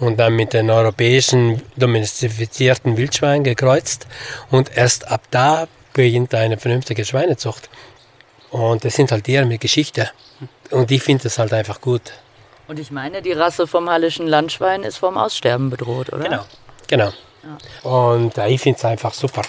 D: und dann mit den europäischen domestizierten Wildschweinen gekreuzt. Und erst ab da beginnt eine vernünftige Schweinezucht. Und das sind halt Tiere mit Geschichte. Und ich finde das halt einfach gut.
C: Und ich meine, die Rasse vom Hallischen Landschwein ist vom Aussterben bedroht, oder?
D: Genau, genau. Ja. Und äh, ich finde es einfach super.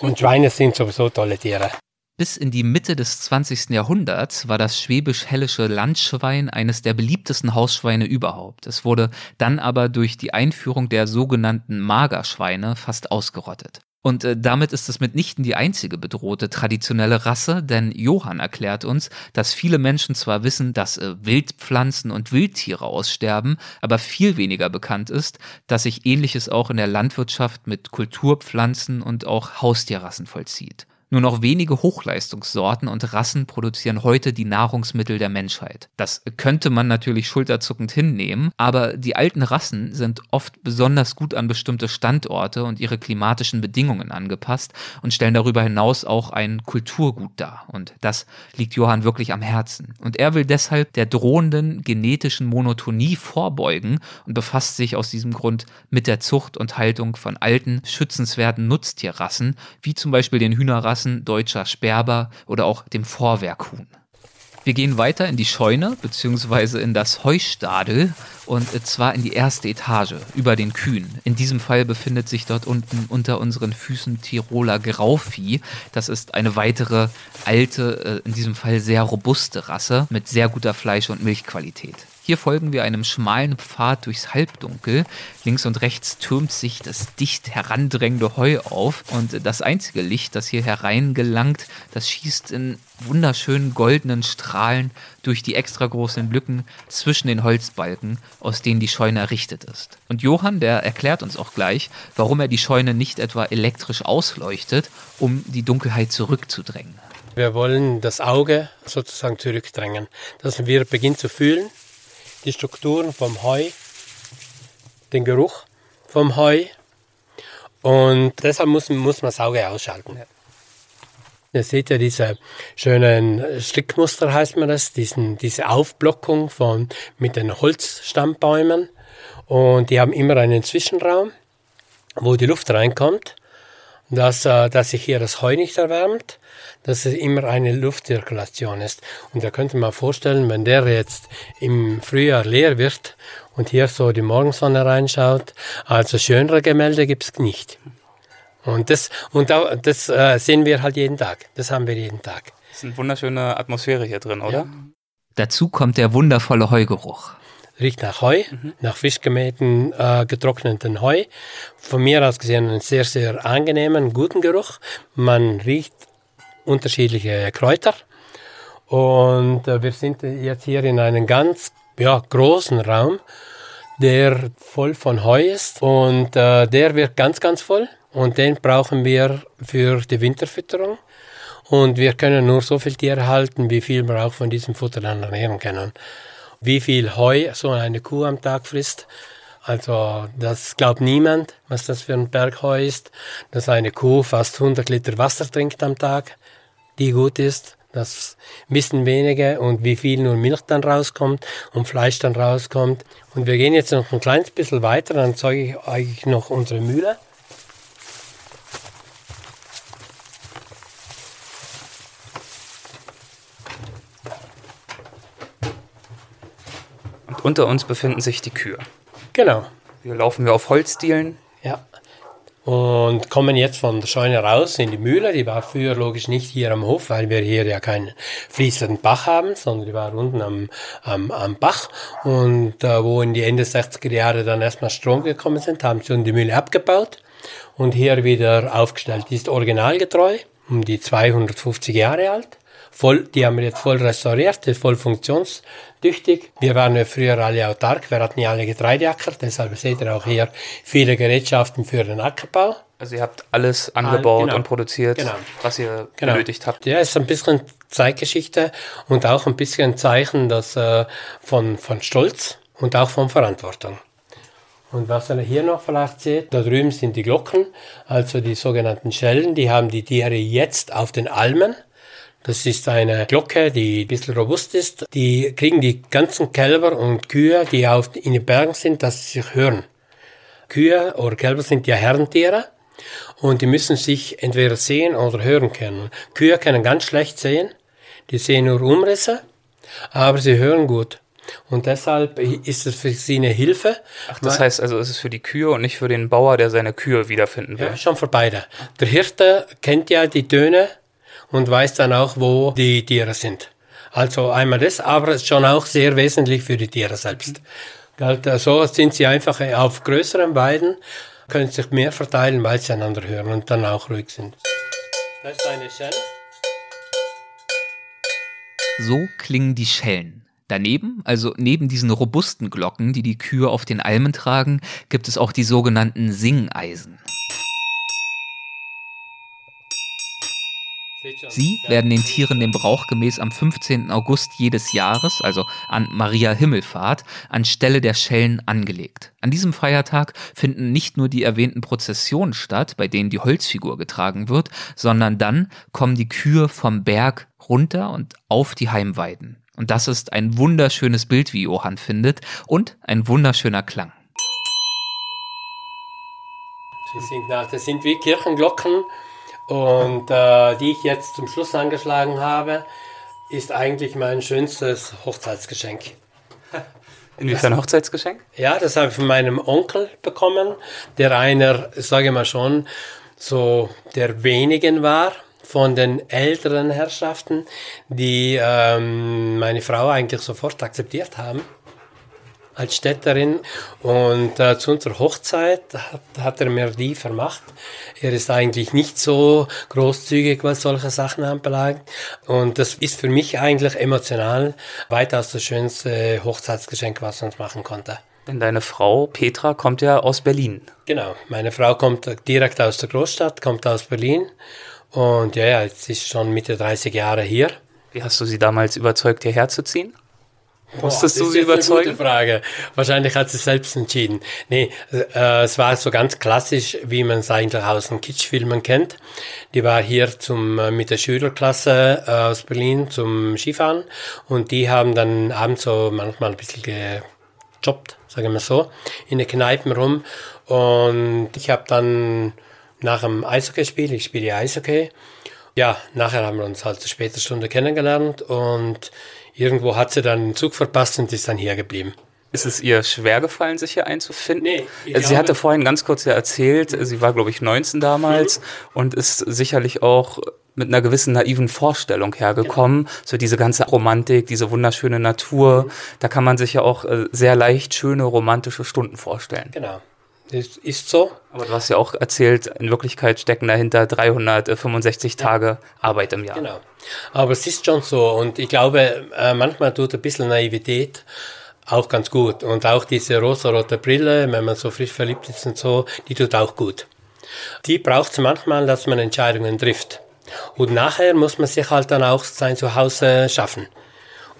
D: Und Schweine sind sowieso tolle Tiere.
A: Bis in die Mitte des 20. Jahrhunderts war das schwäbisch-hellische Landschwein eines der beliebtesten Hausschweine überhaupt. Es wurde dann aber durch die Einführung der sogenannten Magerschweine fast ausgerottet. Und äh, damit ist es mitnichten die einzige bedrohte traditionelle Rasse, denn Johann erklärt uns, dass viele Menschen zwar wissen, dass äh, Wildpflanzen und Wildtiere aussterben, aber viel weniger bekannt ist, dass sich ähnliches auch in der Landwirtschaft mit Kulturpflanzen und auch Haustierrassen vollzieht. Nur noch wenige Hochleistungssorten und Rassen produzieren heute die Nahrungsmittel der Menschheit. Das könnte man natürlich schulterzuckend hinnehmen, aber die alten Rassen sind oft besonders gut an bestimmte Standorte und ihre klimatischen Bedingungen angepasst und stellen darüber hinaus auch ein Kulturgut dar. Und das liegt Johann wirklich am Herzen. Und er will deshalb der drohenden genetischen Monotonie vorbeugen und befasst sich aus diesem Grund mit der Zucht und Haltung von alten, schützenswerten Nutztierrassen, wie zum Beispiel den Hühnerrassen Rassen deutscher Sperber oder auch dem Vorwerkhuhn. Wir gehen weiter in die Scheune bzw. in das Heustadel und zwar in die erste Etage über den Kühen. In diesem Fall befindet sich dort unten unter unseren Füßen Tiroler Grauvieh. Das ist eine weitere alte, äh, in diesem Fall sehr robuste Rasse mit sehr guter Fleisch- und Milchqualität. Hier folgen wir einem schmalen Pfad durchs Halbdunkel. Links und rechts türmt sich das dicht herandrängende Heu auf und das einzige Licht, das hier hereingelangt, das schießt in wunderschönen goldenen Strahlen durch die extra großen Lücken zwischen den Holzbalken, aus denen die Scheune errichtet ist. Und Johann, der erklärt uns auch gleich, warum er die Scheune nicht etwa elektrisch ausleuchtet, um die Dunkelheit zurückzudrängen.
D: Wir wollen das Auge sozusagen zurückdrängen, dass wir beginnen zu fühlen, die Strukturen vom Heu, den Geruch vom Heu. Und deshalb muss, muss man das Auge ausschalten. Ja. Ihr seht ja diese schönen Strickmuster, heißt man das, diesen, diese Aufblockung von, mit den Holzstammbäumen. Und die haben immer einen Zwischenraum, wo die Luft reinkommt, dass, äh, dass sich hier das Heu nicht erwärmt dass es immer eine Luftzirkulation ist. Und da könnte man vorstellen, wenn der jetzt im Frühjahr leer wird und hier so die Morgensonne reinschaut, also schönere Gemälde gibt es nicht. Und das, und das äh, sehen wir halt jeden Tag. Das haben wir jeden Tag.
E: Das ist eine wunderschöne Atmosphäre hier drin, oder? Ja.
A: Dazu kommt der wundervolle Heugeruch
D: riecht nach Heu, mhm. nach frisch gemähten, äh, getrockneten Heu. Von mir aus gesehen einen sehr, sehr angenehmen, guten Geruch. Man riecht unterschiedliche Kräuter. Und äh, wir sind jetzt hier in einem ganz ja, großen Raum, der voll von Heu ist. Und äh, der wird ganz, ganz voll. Und den brauchen wir für die Winterfütterung. Und wir können nur so viel Tiere halten, wie viel wir auch von diesem Futter dann ernähren können. Wie viel Heu so eine Kuh am Tag frisst, also das glaubt niemand, was das für ein Berg Heu ist, dass eine Kuh fast 100 Liter Wasser trinkt am Tag die gut ist. Das wissen wenige und wie viel nur Milch dann rauskommt und Fleisch dann rauskommt. Und wir gehen jetzt noch ein kleines bisschen weiter, dann zeige ich euch noch unsere Mühle.
E: Und unter uns befinden sich die Kühe.
D: Genau.
E: Hier laufen wir auf Holzdielen.
D: Ja und kommen jetzt von der Scheune raus in die Mühle. Die war früher logisch nicht hier am Hof, weil wir hier ja keinen fließenden Bach haben, sondern die war unten am, am, am Bach. Und äh, wo in die Ende 60er Jahre dann erstmal Strom gekommen sind, haben sie die Mühle abgebaut und hier wieder aufgestellt. Die ist originalgetreu, um die 250 Jahre alt. Voll, die haben wir jetzt voll restauriert, ist voll funktionstüchtig. Wir waren ja früher alle autark, wir hatten ja alle Getreideacker, deshalb seht ihr auch hier viele Gerätschaften für den Ackerbau.
E: Also ihr habt alles angebaut genau. und produziert, genau. was ihr genau. benötigt habt.
D: Ja, ist ein bisschen Zeitgeschichte und auch ein bisschen ein Zeichen dass, äh, von, von Stolz und auch von Verantwortung. Und was ihr hier noch vielleicht seht, da drüben sind die Glocken, also die sogenannten Schellen, die haben die Tiere jetzt auf den Almen. Das ist eine Glocke, die ein bisschen robust ist. Die kriegen die ganzen Kälber und Kühe, die auf, in den Bergen sind, dass sie sich hören. Kühe oder Kälber sind ja Herrentiere und die müssen sich entweder sehen oder hören können. Kühe können ganz schlecht sehen, die sehen nur Umrisse, aber sie hören gut. Und deshalb ist es für sie eine Hilfe.
E: Ach, das heißt also, es ist für die Kühe und nicht für den Bauer, der seine Kühe wiederfinden will.
D: Ja, schon für beide. Der Hirte kennt ja die Töne und weiß dann auch, wo die Tiere sind. Also einmal das, aber schon auch sehr wesentlich für die Tiere selbst. Mhm. So sind sie einfach auf größeren Weiden, können sich mehr verteilen, weil sie einander hören und dann auch ruhig sind. Das ist eine Schelle.
A: So klingen die Schellen. Daneben, also neben diesen robusten Glocken, die die Kühe auf den Almen tragen, gibt es auch die sogenannten Singeisen. Sie werden den Tieren dem Brauch gemäß am 15. August jedes Jahres, also an Maria Himmelfahrt, anstelle der Schellen angelegt. An diesem Feiertag finden nicht nur die erwähnten Prozessionen statt, bei denen die Holzfigur getragen wird, sondern dann kommen die Kühe vom Berg runter und auf die Heimweiden. Und das ist ein wunderschönes Bild, wie Johann findet, und ein wunderschöner Klang.
D: Sie sind, das sind wie Kirchenglocken und äh, die ich jetzt zum Schluss angeschlagen habe, ist eigentlich mein schönstes Hochzeitsgeschenk.
E: Inwiefern Hochzeitsgeschenk?
D: Ja, das habe ich von meinem Onkel bekommen, der einer, sage ich mal schon, so der wenigen war von den älteren Herrschaften, die ähm, meine Frau eigentlich sofort akzeptiert haben als Städterin. Und äh, zu unserer Hochzeit hat, hat er mir die vermacht. Er ist eigentlich nicht so großzügig, was solche Sachen anbelangt. Und das ist für mich eigentlich emotional weitaus das schönste Hochzeitsgeschenk, was man machen konnte.
E: Denn deine Frau Petra kommt ja aus Berlin.
D: Genau, meine Frau kommt direkt aus der Großstadt, kommt aus Berlin. Und ja, ja, jetzt ist schon Mitte 30 Jahre hier.
E: Wie hast du sie damals überzeugt, hierher zu ziehen?
D: Musstest du sie überzeugen? Eine gute Frage. Wahrscheinlich hat sie selbst entschieden. Nee, äh, es war so ganz klassisch, wie man es eigentlich aus den Kitschfilmen kennt. Die war hier zum, äh, mit der Schülerklasse äh, aus Berlin zum Skifahren und die haben dann abends so manchmal ein bisschen gejobbt, sagen wir so, in den Kneipen rum. Und ich habe dann nach dem Eishockeyspiel, ich spiele Eishockey, ja, nachher haben wir uns halt zur später Stunde kennengelernt und irgendwo hat sie dann einen Zug verpasst und ist dann hier geblieben.
E: Ist es ihr schwer gefallen, sich hier einzufinden? Nee, also sie hatte vorhin ganz kurz ja erzählt, sie war, glaube ich, 19 damals mhm. und ist sicherlich auch mit einer gewissen naiven Vorstellung hergekommen. Ja. So diese ganze Romantik, diese wunderschöne Natur. Mhm. Da kann man sich ja auch äh, sehr leicht schöne romantische Stunden vorstellen.
D: Genau. Das ist so.
E: Aber du hast ja auch erzählt, in Wirklichkeit stecken dahinter 365 ja. Tage Arbeit im Jahr.
D: Genau. Aber es ist schon so und ich glaube, äh, manchmal tut ein bisschen Naivität auch ganz gut. Und auch diese rosa-rote Brille, wenn man so frisch verliebt ist und so, die tut auch gut. Die braucht es manchmal, dass man Entscheidungen trifft. Und nachher muss man sich halt dann auch sein Zuhause schaffen.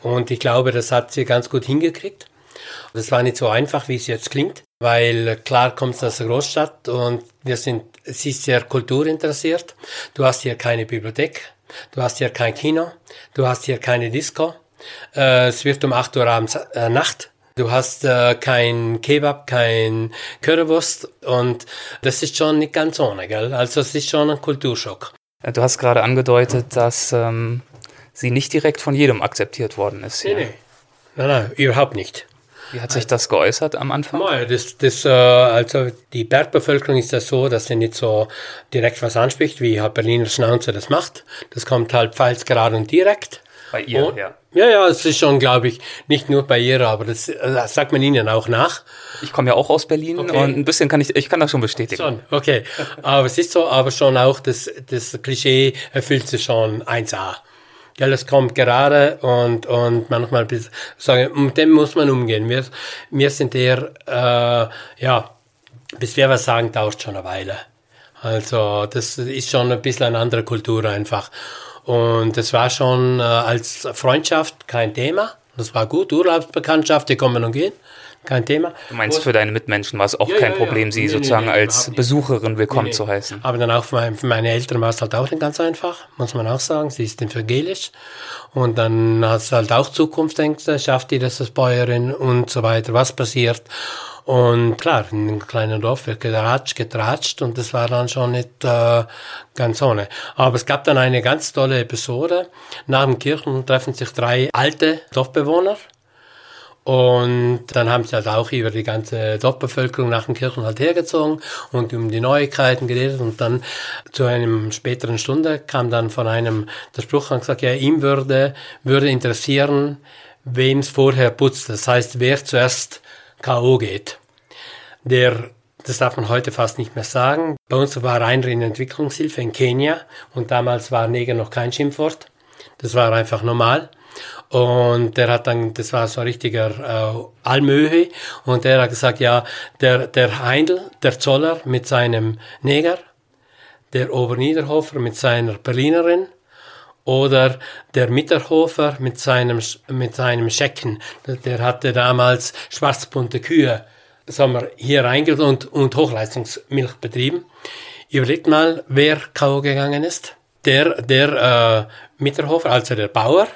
D: Und ich glaube, das hat sie ganz gut hingekriegt. Das war nicht so einfach, wie es jetzt klingt, weil klar kommt es aus der Großstadt und wir sind, sie ist sehr kulturinteressiert. Du hast hier keine Bibliothek, du hast hier kein Kino, du hast hier keine Disco. Äh, es wird um 8 Uhr abends äh, Nacht. Du hast äh, kein Kebab, kein Currywurst und das ist schon nicht ganz ohne, gell? Also es ist schon ein Kulturschock.
E: Du hast gerade angedeutet, dass ähm, sie nicht direkt von jedem akzeptiert worden ist.
D: Nee, nee. Nein, nein, überhaupt nicht.
E: Wie hat sich das geäußert am Anfang?
D: Das, das, äh, also die Bergbevölkerung ist das so, dass sie nicht so direkt was anspricht, wie Berliner Schnauze das macht. Das kommt halt falls gerade und direkt.
E: Bei ihr, und, ja.
D: Ja, ja, es ist schon, glaube ich, nicht nur bei ihr, aber das, das sagt man ihnen auch nach.
E: Ich komme ja auch aus Berlin okay. und ein bisschen kann ich, ich kann das schon bestätigen.
D: Schon, okay. aber es ist so, aber schon auch, das, das Klischee erfüllt sich schon 1A. Ja, das kommt gerade und, und manchmal bis, sagen, mit dem muss man umgehen. Wir, wir sind eher, äh, ja, bis wir was sagen, dauert schon eine Weile. Also, das ist schon ein bisschen eine andere Kultur einfach. Und das war schon äh, als Freundschaft kein Thema. Das war gut, Urlaubsbekanntschaft, die kommen und gehen kein Thema.
E: Du meinst, für deine Mitmenschen war es auch ja, kein ja, Problem, sie nee, sozusagen nee, nee, als Besucherin willkommen zu heißen.
D: Aber dann auch für, mein, für meine Eltern war es halt auch nicht ganz einfach, muss man auch sagen. Sie ist evangelisch. Und dann hat es halt auch Zukunftsängste, schafft die das als Bäuerin und so weiter, was passiert. Und klar, in einem kleinen Dorf wird geratscht, getratscht und das war dann schon nicht äh, ganz ohne. Aber es gab dann eine ganz tolle Episode. Nach dem Kirchen treffen sich drei alte Dorfbewohner Und dann haben sie halt auch über die ganze Dorfbevölkerung nach den Kirchen halt hergezogen und um die Neuigkeiten geredet. Und dann zu einem späteren Stunde kam dann von einem der Spruch und gesagt, ja, ihm würde, würde interessieren, wem es vorher putzt. Das heißt, wer zuerst K.O. geht. Der, das darf man heute fast nicht mehr sagen. Bei uns war einer in Entwicklungshilfe in Kenia und damals war Neger noch kein Schimpfwort. Das war einfach normal. Und der hat dann, das war so ein richtiger äh, Almöhe, und der hat gesagt, ja, der, der Heindl, der Zoller mit seinem Neger, der Oberniederhofer mit seiner Berlinerin oder der Mitterhofer mit seinem, mit seinem Schecken. Der hatte damals schwarzbunte Kühe sagen wir, hier reingeht und, und Hochleistungsmilch betrieben. Überlegt mal, wer K.O. gegangen ist. Der, der äh, Mitterhofer, also der Bauer,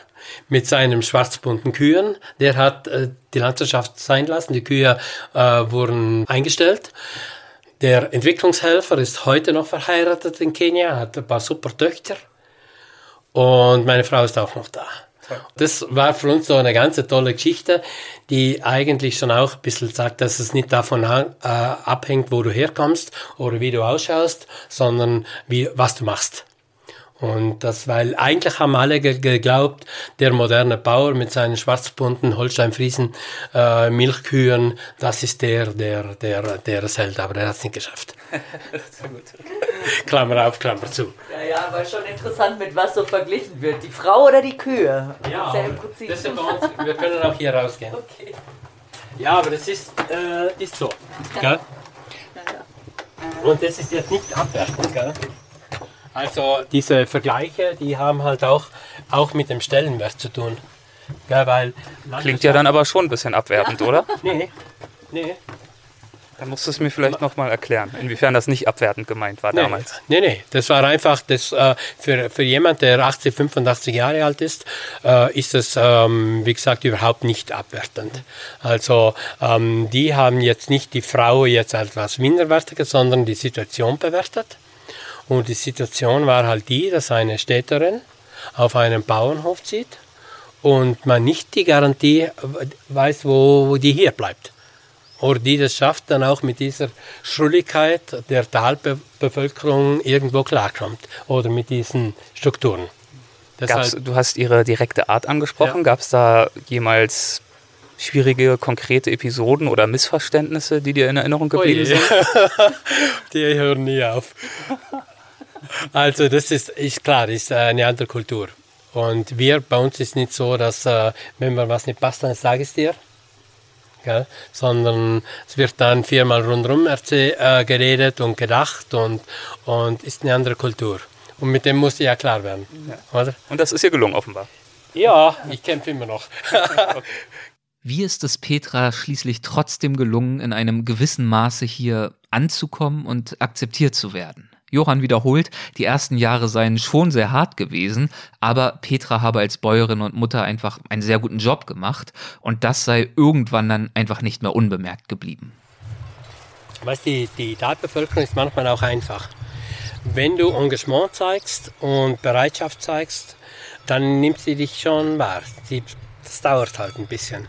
D: mit seinen schwarzbunten Kühen. Der hat äh, die Landwirtschaft sein lassen. Die Kühe äh, wurden eingestellt. Der Entwicklungshelfer ist heute noch verheiratet in Kenia, hat ein paar super Töchter. Und meine Frau ist auch noch da. Das war für uns so eine ganz tolle Geschichte, die eigentlich schon auch ein bisschen sagt, dass es nicht davon äh, abhängt, wo du herkommst oder wie du ausschaust, sondern wie, was du machst. Und das, weil eigentlich haben alle geglaubt, der moderne Bauer mit seinen schwarzbunten Holsteinfriesen, äh, Milchkühen, das ist der, der, der, der es hält, aber er hat es nicht geschafft. Klammer auf, Klammer zu.
C: Ja, ja, aber schon interessant, mit was so verglichen wird. Die Frau oder die Kühe?
D: Ja, das ist bei uns, wir können auch hier rausgehen. Okay. Ja, aber das ist, äh, ist so. Gell? Und das ist jetzt nicht abwertend, gell? Also diese Vergleiche, die haben halt auch, auch mit dem Stellenwert zu tun.
E: Ja, weil Klingt ja dann aber schon ein bisschen abwertend, oder?
D: Nee, nee.
E: Dann musst du es mir vielleicht nochmal erklären, inwiefern das nicht abwertend gemeint war
D: nee,
E: damals.
D: Nee, nee, das war einfach, das, äh, für, für jemand, der 80, 85 Jahre alt ist, äh, ist es, ähm, wie gesagt, überhaupt nicht abwertend. Also ähm, die haben jetzt nicht die Frau jetzt als etwas Minderwertiges, sondern die Situation bewertet. Und die Situation war halt die, dass eine Städterin auf einem Bauernhof zieht und man nicht die Garantie weiß, wo, wo die hier bleibt. Oder die das schafft, dann auch mit dieser Schrulligkeit der Talbevölkerung irgendwo klarkommt. Oder mit diesen Strukturen.
E: du hast ihre direkte Art angesprochen. Ja. Gab es da jemals schwierige, konkrete Episoden oder Missverständnisse, die dir in Erinnerung geblieben sind?
D: die hören nie auf. Also das ist, ist klar, ist eine andere Kultur. Und wir, bei uns ist nicht so, dass äh, wenn mir was nicht passt, dann sage ich es dir. Gell? Sondern es wird dann viermal rundherum äh, geredet und gedacht und, und ist eine andere Kultur. Und mit dem muss ich ja klar werden. Ja. Oder?
E: Und das ist ihr gelungen offenbar.
D: Ja, ich kämpfe immer noch.
A: Wie ist es Petra schließlich trotzdem gelungen, in einem gewissen Maße hier anzukommen und akzeptiert zu werden? Johann wiederholt, die ersten Jahre seien schon sehr hart gewesen, aber Petra habe als Bäuerin und Mutter einfach einen sehr guten Job gemacht und das sei irgendwann dann einfach nicht mehr unbemerkt geblieben.
D: Weißt du, die, die Tatbevölkerung ist manchmal auch einfach. Wenn du Engagement zeigst und Bereitschaft zeigst, dann nimmt sie dich schon wahr. Das dauert halt ein bisschen.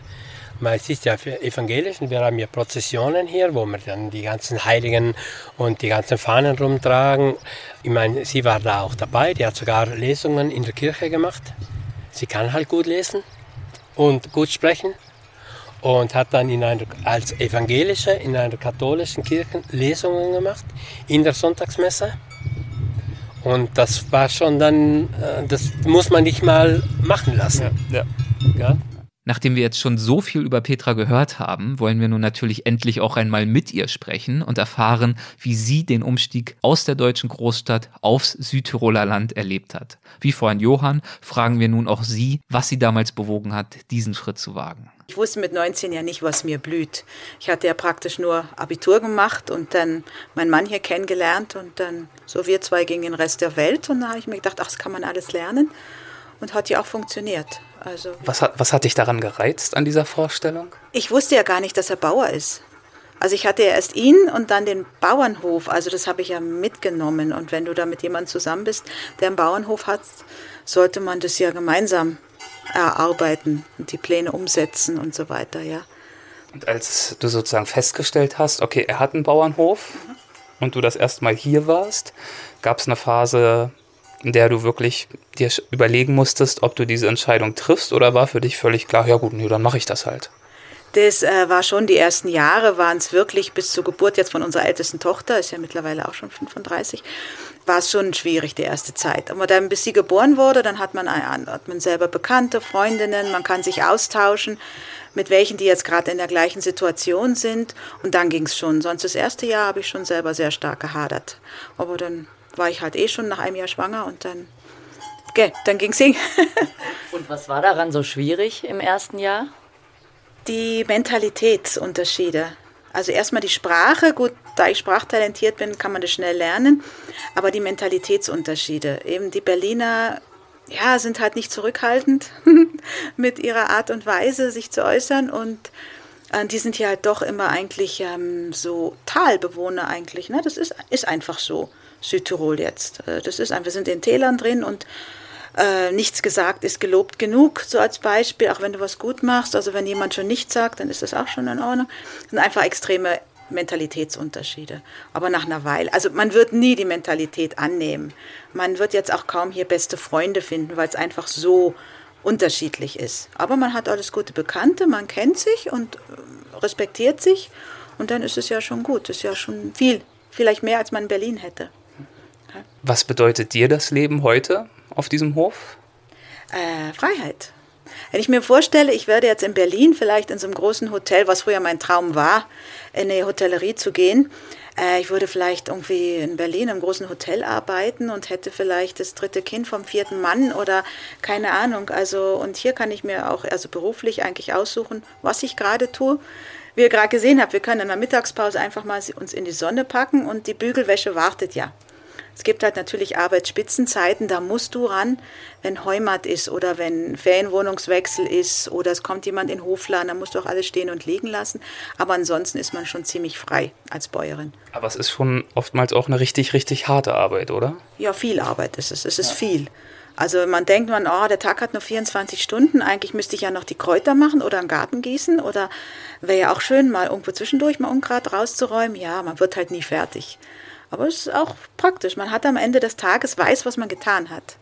D: Es ist ja evangelisch und wir haben ja Prozessionen hier, wo wir dann die ganzen Heiligen und die ganzen Fahnen rumtragen. Ich meine, sie war da auch dabei, die hat sogar Lesungen in der Kirche gemacht. Sie kann halt gut lesen und gut sprechen und hat dann in einer, als evangelische in einer katholischen Kirche Lesungen gemacht in der Sonntagsmesse. Und das war schon dann, äh, das muss man nicht mal machen lassen. Ja, ja.
A: ja? Nachdem wir jetzt schon so viel über Petra gehört haben, wollen wir nun natürlich endlich auch einmal mit ihr sprechen und erfahren, wie sie den Umstieg aus der deutschen Großstadt aufs Südtiroler Land erlebt hat. Wie vorhin Johann fragen wir nun auch sie, was sie damals bewogen hat, diesen Schritt zu wagen.
F: Ich wusste mit 19 ja nicht, was mir blüht. Ich hatte ja praktisch nur Abitur gemacht und dann meinen Mann hier kennengelernt und dann so wir zwei gingen den Rest der Welt und da habe ich mir gedacht, ach, das kann man alles lernen und hat ja auch funktioniert. Also
E: was, hat, was hat dich daran gereizt an dieser Vorstellung?
F: Ich wusste ja gar nicht, dass er Bauer ist. Also ich hatte ja erst ihn und dann den Bauernhof. Also das habe ich ja mitgenommen. Und wenn du da mit jemandem zusammen bist, der einen Bauernhof hat, sollte man das ja gemeinsam erarbeiten und die Pläne umsetzen und so weiter, ja.
E: Und als du sozusagen festgestellt hast, okay, er hat einen Bauernhof mhm. und du das erste Mal hier warst, gab es eine Phase, in der du wirklich dir überlegen musstest, ob du diese Entscheidung triffst oder war für dich völlig klar, ja gut, nee, dann mache ich das halt.
F: Das äh, war schon die ersten Jahre, waren es wirklich bis zur Geburt jetzt von unserer ältesten Tochter, ist ja mittlerweile auch schon 35, war es schon schwierig, die erste Zeit. Aber dann, bis sie geboren wurde, dann hat man, hat man selber Bekannte, Freundinnen, man kann sich austauschen mit welchen, die jetzt gerade in der gleichen Situation sind. Und dann ging es schon. Sonst das erste Jahr habe ich schon selber sehr stark gehadert. Aber dann war ich halt eh schon nach einem Jahr schwanger und dann, okay, dann ging es hin.
C: und was war daran so schwierig im ersten Jahr?
F: Die Mentalitätsunterschiede. Also erstmal die Sprache, gut, da ich sprachtalentiert bin, kann man das schnell lernen, aber die Mentalitätsunterschiede. Eben die Berliner ja, sind halt nicht zurückhaltend mit ihrer Art und Weise, sich zu äußern. Und äh, die sind hier halt doch immer eigentlich ähm, so Talbewohner eigentlich. Ne? Das ist, ist einfach so, Südtirol jetzt. Äh, das ist einfach, wir sind in Tälern drin und äh, nichts gesagt ist gelobt genug, so als Beispiel, auch wenn du was gut machst. Also wenn jemand schon nichts sagt, dann ist das auch schon in Ordnung. Das sind einfach extreme Mentalitätsunterschiede. Aber nach einer Weile, also man wird nie die Mentalität annehmen. Man wird jetzt auch kaum hier beste Freunde finden, weil es einfach so unterschiedlich ist. Aber man hat alles gute Bekannte, man kennt sich und äh, respektiert sich und dann ist es ja schon gut. Ist ja schon viel, vielleicht mehr, als man in Berlin hätte.
E: Was bedeutet dir das Leben heute auf diesem Hof?
F: Äh, Freiheit. Wenn ich mir vorstelle, ich werde jetzt in Berlin vielleicht in so einem großen Hotel, was früher mein Traum war, in eine Hotellerie zu gehen, äh, ich würde vielleicht irgendwie in Berlin im großen Hotel arbeiten und hätte vielleicht das dritte Kind vom vierten Mann oder keine Ahnung. Also, und hier kann ich mir auch also beruflich eigentlich aussuchen, was ich gerade tue. Wie ihr gerade gesehen habt, wir können in der Mittagspause einfach mal uns in die Sonne packen und die Bügelwäsche wartet ja. Es gibt halt natürlich Arbeitsspitzenzeiten, da musst du ran, wenn Heimat ist oder wenn Ferienwohnungswechsel ist oder es kommt jemand in Hofladen, dann musst du auch alles stehen und liegen lassen. Aber ansonsten ist man schon ziemlich frei als Bäuerin.
E: Aber es ist schon oftmals auch eine richtig, richtig harte Arbeit, oder?
F: Ja, viel Arbeit ist es. Es ist ja. viel. Also man denkt man, oh, der Tag hat nur 24 Stunden, eigentlich müsste ich ja noch die Kräuter machen oder einen Garten gießen oder wäre ja auch schön, mal irgendwo zwischendurch mal Unkraut rauszuräumen. Ja, man wird halt nie fertig. Aber es ist auch praktisch. Man hat am Ende des Tages weiß, was man getan hat.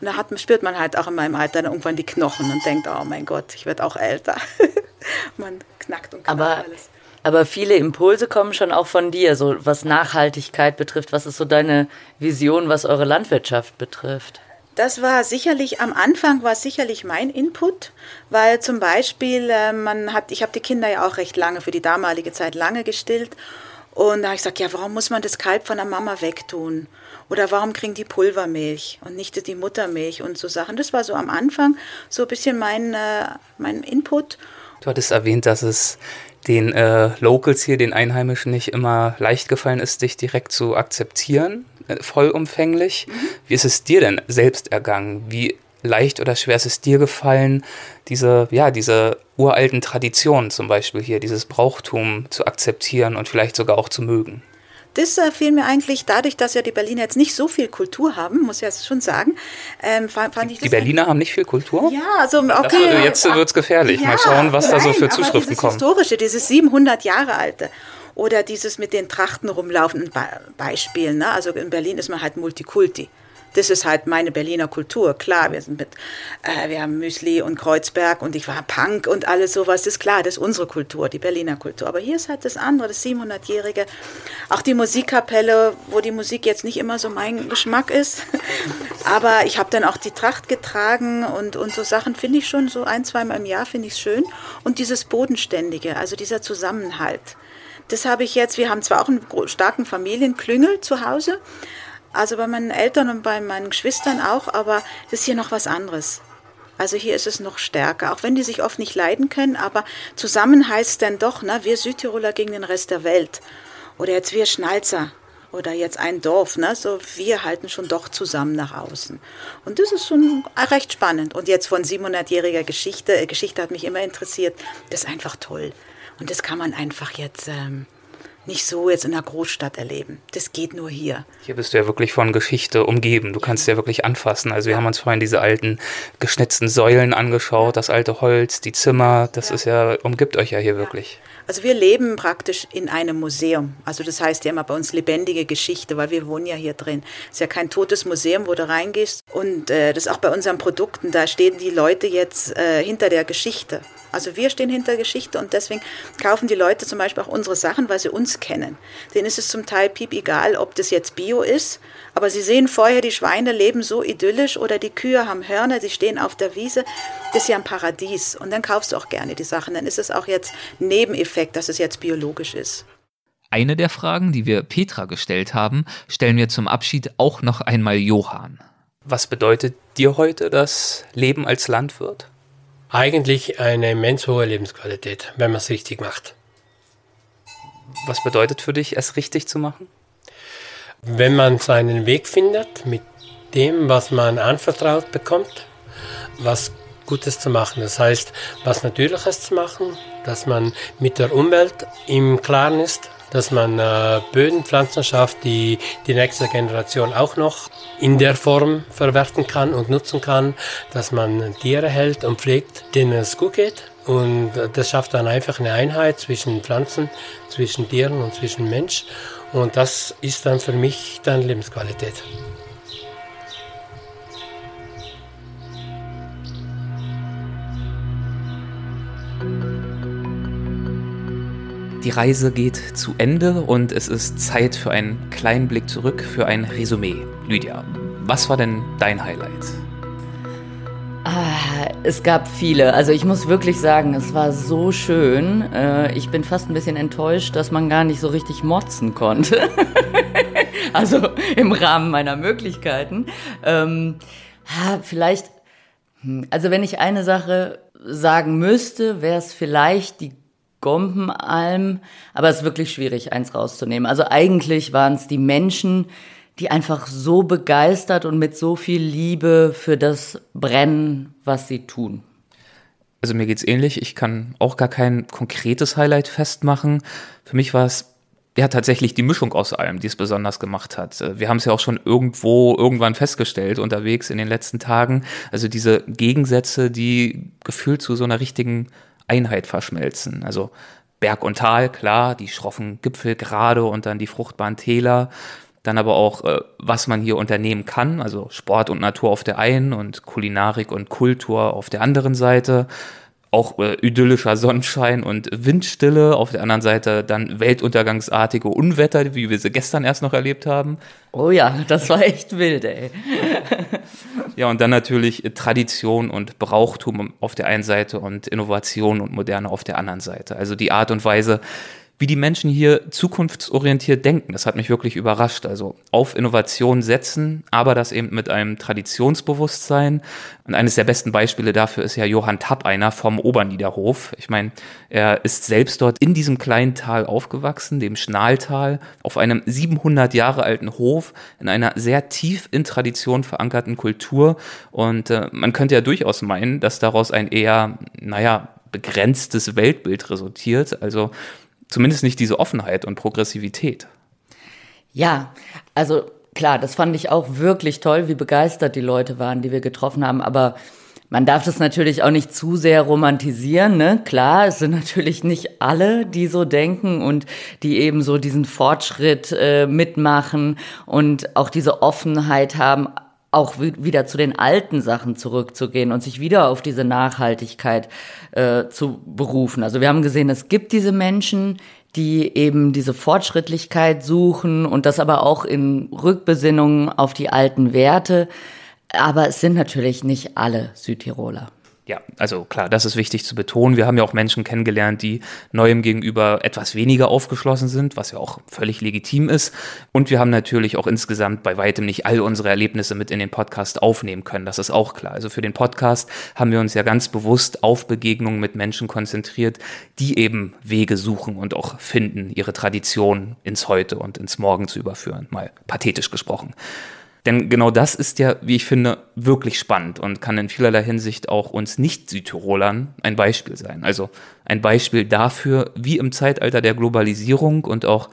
F: Und da hat, spürt man halt auch in meinem Alter dann irgendwann die Knochen und denkt, oh mein Gott, ich werde auch älter. man knackt und knackt
C: aber, alles. Aber viele Impulse kommen schon auch von dir, so was Nachhaltigkeit betrifft. Was ist so deine Vision, was eure Landwirtschaft betrifft?
F: Das war sicherlich am Anfang war sicherlich mein Input, weil zum Beispiel äh, man hat, ich habe die Kinder ja auch recht lange für die damalige Zeit lange gestillt und da habe ich gesagt, ja, warum muss man das Kalb von der Mama wegtun? Oder warum kriegen die Pulvermilch und nicht die Muttermilch und so Sachen? Das war so am Anfang so ein bisschen mein, äh, mein Input.
E: Du hattest erwähnt, dass es den äh, Locals hier, den Einheimischen, nicht immer leicht gefallen ist, dich direkt zu akzeptieren, äh, vollumfänglich. Mhm. Wie ist es dir denn selbst ergangen? Wie leicht oder schwer ist es dir gefallen, diese, ja, diese uralten Traditionen zum Beispiel hier, dieses Brauchtum zu akzeptieren und vielleicht sogar auch zu mögen?
F: Das äh, fiel mir eigentlich dadurch, dass ja die Berliner jetzt nicht so viel Kultur haben, muss ich jetzt schon sagen.
E: Ähm, fand, fand ich die Berliner haben nicht viel Kultur?
F: Ja, also okay.
E: Das, jetzt wird es gefährlich. Ja, Mal schauen, was nein, da so für Zuschriften kommen.
F: Historische, dieses 700 Jahre alte oder dieses mit den Trachten rumlaufenden Be Beispielen. Ne? Also in Berlin ist man halt Multikulti das ist halt meine Berliner Kultur. Klar, wir sind mit, äh, wir haben Müsli und Kreuzberg und ich war Punk und alles sowas. Das ist klar, das ist unsere Kultur, die Berliner Kultur. Aber hier ist halt das andere, das 700-jährige. Auch die Musikkapelle, wo die Musik jetzt nicht immer so mein Geschmack ist. Aber ich habe dann auch die Tracht getragen und, und so Sachen finde ich schon so ein, zweimal im Jahr finde ich schön. Und dieses Bodenständige, also dieser Zusammenhalt. Das habe ich jetzt, wir haben zwar auch einen starken Familienklüngel zu Hause, also bei meinen Eltern und bei meinen Geschwistern auch, aber das ist hier noch was anderes. Also hier ist es noch stärker, auch wenn die sich oft nicht leiden können, aber zusammen heißt es dann doch, ne, wir Südtiroler gegen den Rest der Welt. Oder jetzt wir Schnalzer oder jetzt ein Dorf, ne, so wir halten schon doch zusammen nach außen. Und das ist schon recht spannend. Und jetzt von 700-jähriger Geschichte, äh, Geschichte hat mich immer interessiert, das ist einfach toll. Und das kann man einfach jetzt ähm, nicht so jetzt in einer Großstadt erleben. Das geht nur hier.
G: Hier bist du ja wirklich von Geschichte umgeben. Du kannst ja wirklich anfassen. Also wir haben uns vorhin diese alten geschnitzten Säulen angeschaut, das alte Holz, die Zimmer. Das ist ja, umgibt euch ja hier wirklich.
F: Also wir leben praktisch in einem Museum. Also das heißt ja immer bei uns lebendige Geschichte, weil wir wohnen ja hier drin. Es ist ja kein totes Museum, wo du reingehst. Und äh, das auch bei unseren Produkten. Da stehen die Leute jetzt äh, hinter der Geschichte. Also wir stehen hinter Geschichte und deswegen kaufen die Leute zum Beispiel auch unsere Sachen, weil sie uns kennen. Denen ist es zum Teil piep egal, ob das jetzt Bio ist, aber sie sehen vorher, die Schweine leben so idyllisch oder die Kühe haben Hörner, sie stehen auf der Wiese. Das ist ja ein Paradies und dann kaufst du auch gerne die Sachen. Dann ist es auch jetzt Nebeneffekt, dass es jetzt biologisch ist.
E: Eine der Fragen, die wir Petra gestellt haben, stellen wir zum Abschied auch noch einmal Johann.
G: Was bedeutet dir heute das Leben als Landwirt?
D: Eigentlich eine immens hohe Lebensqualität, wenn man es richtig macht.
G: Was bedeutet für dich, es richtig zu machen?
D: Wenn man seinen Weg findet mit dem, was man anvertraut bekommt, was Gutes zu machen. Das heißt, was Natürliches zu machen, dass man mit der Umwelt im Klaren ist, dass man äh, Böden, Pflanzen schafft, die die nächste Generation auch noch in der Form verwerten kann und nutzen kann, dass man Tiere hält und pflegt, denen es gut geht. Und äh, das schafft dann einfach eine Einheit zwischen Pflanzen, zwischen Tieren und zwischen Mensch. Und das ist dann für mich dann Lebensqualität.
E: Die Reise geht zu Ende und es ist Zeit für einen kleinen Blick zurück, für ein Resümee. Lydia, was war denn dein Highlight?
C: Ah, es gab viele. Also ich muss wirklich sagen, es war so schön. Äh, ich bin fast ein bisschen enttäuscht, dass man gar nicht so richtig motzen konnte. also im Rahmen meiner Möglichkeiten. Ähm, vielleicht, hm, also wenn ich eine Sache sagen müsste, wäre es vielleicht die Gompenalm, aber es ist wirklich schwierig, eins rauszunehmen. Also eigentlich waren es die Menschen, die einfach so begeistert und mit so viel Liebe für das brennen, was sie tun.
E: Also mir geht's ähnlich. Ich kann auch gar kein konkretes Highlight festmachen. Für mich war es ja tatsächlich die Mischung aus allem, die es besonders gemacht hat. Wir haben es ja auch schon irgendwo irgendwann festgestellt unterwegs in den letzten Tagen. Also diese Gegensätze, die gefühlt zu so einer richtigen Einheit verschmelzen. Also Berg und Tal, klar, die schroffen Gipfel gerade und dann die fruchtbaren Täler. Dann aber auch, äh, was man hier unternehmen kann, also Sport und Natur auf der einen und Kulinarik und Kultur auf der anderen Seite auch äh, idyllischer Sonnenschein und Windstille, auf der anderen Seite dann weltuntergangsartige Unwetter, wie wir sie gestern erst noch erlebt haben.
C: Oh ja, das war echt wild, ey.
E: ja, und dann natürlich Tradition und Brauchtum auf der einen Seite und Innovation und Moderne auf der anderen Seite. Also die Art und Weise, wie die Menschen hier zukunftsorientiert denken. Das hat mich wirklich überrascht. Also auf Innovation setzen, aber das eben mit einem Traditionsbewusstsein. Und eines der besten Beispiele dafür ist ja Johann Tapp, einer vom Oberniederhof. Ich meine, er ist selbst dort in diesem kleinen Tal aufgewachsen, dem Schnaltal, auf einem 700 Jahre alten Hof, in einer sehr tief in Tradition verankerten Kultur. Und äh, man könnte ja durchaus meinen, dass daraus ein eher, naja, begrenztes Weltbild resultiert. Also zumindest nicht diese Offenheit und Progressivität.
C: Ja, also klar, das fand ich auch wirklich toll, wie begeistert die Leute waren, die wir getroffen haben. Aber man darf das natürlich auch nicht zu sehr romantisieren, ne? Klar, es sind natürlich nicht alle, die so denken und die eben so diesen Fortschritt äh, mitmachen und auch diese Offenheit haben auch wieder zu den alten Sachen zurückzugehen und sich wieder auf diese Nachhaltigkeit äh, zu berufen. Also wir haben gesehen, es gibt diese Menschen, die eben diese Fortschrittlichkeit suchen und das aber auch in Rückbesinnungen auf die alten Werte. Aber es sind natürlich nicht alle Südtiroler.
E: Ja, also klar, das ist wichtig zu betonen. Wir haben ja auch Menschen kennengelernt, die Neuem gegenüber etwas weniger aufgeschlossen sind, was ja auch völlig legitim ist. Und wir haben natürlich auch insgesamt bei weitem nicht all unsere Erlebnisse mit in den Podcast aufnehmen können. Das ist auch klar. Also für den Podcast haben wir uns ja ganz bewusst auf Begegnungen mit Menschen konzentriert, die eben Wege suchen und auch finden, ihre Tradition ins Heute und ins Morgen zu überführen. Mal pathetisch gesprochen. Denn genau das ist ja, wie ich finde, wirklich spannend und kann in vielerlei Hinsicht auch uns Nicht-Südtirolern ein Beispiel sein. Also ein Beispiel dafür, wie im Zeitalter der Globalisierung und auch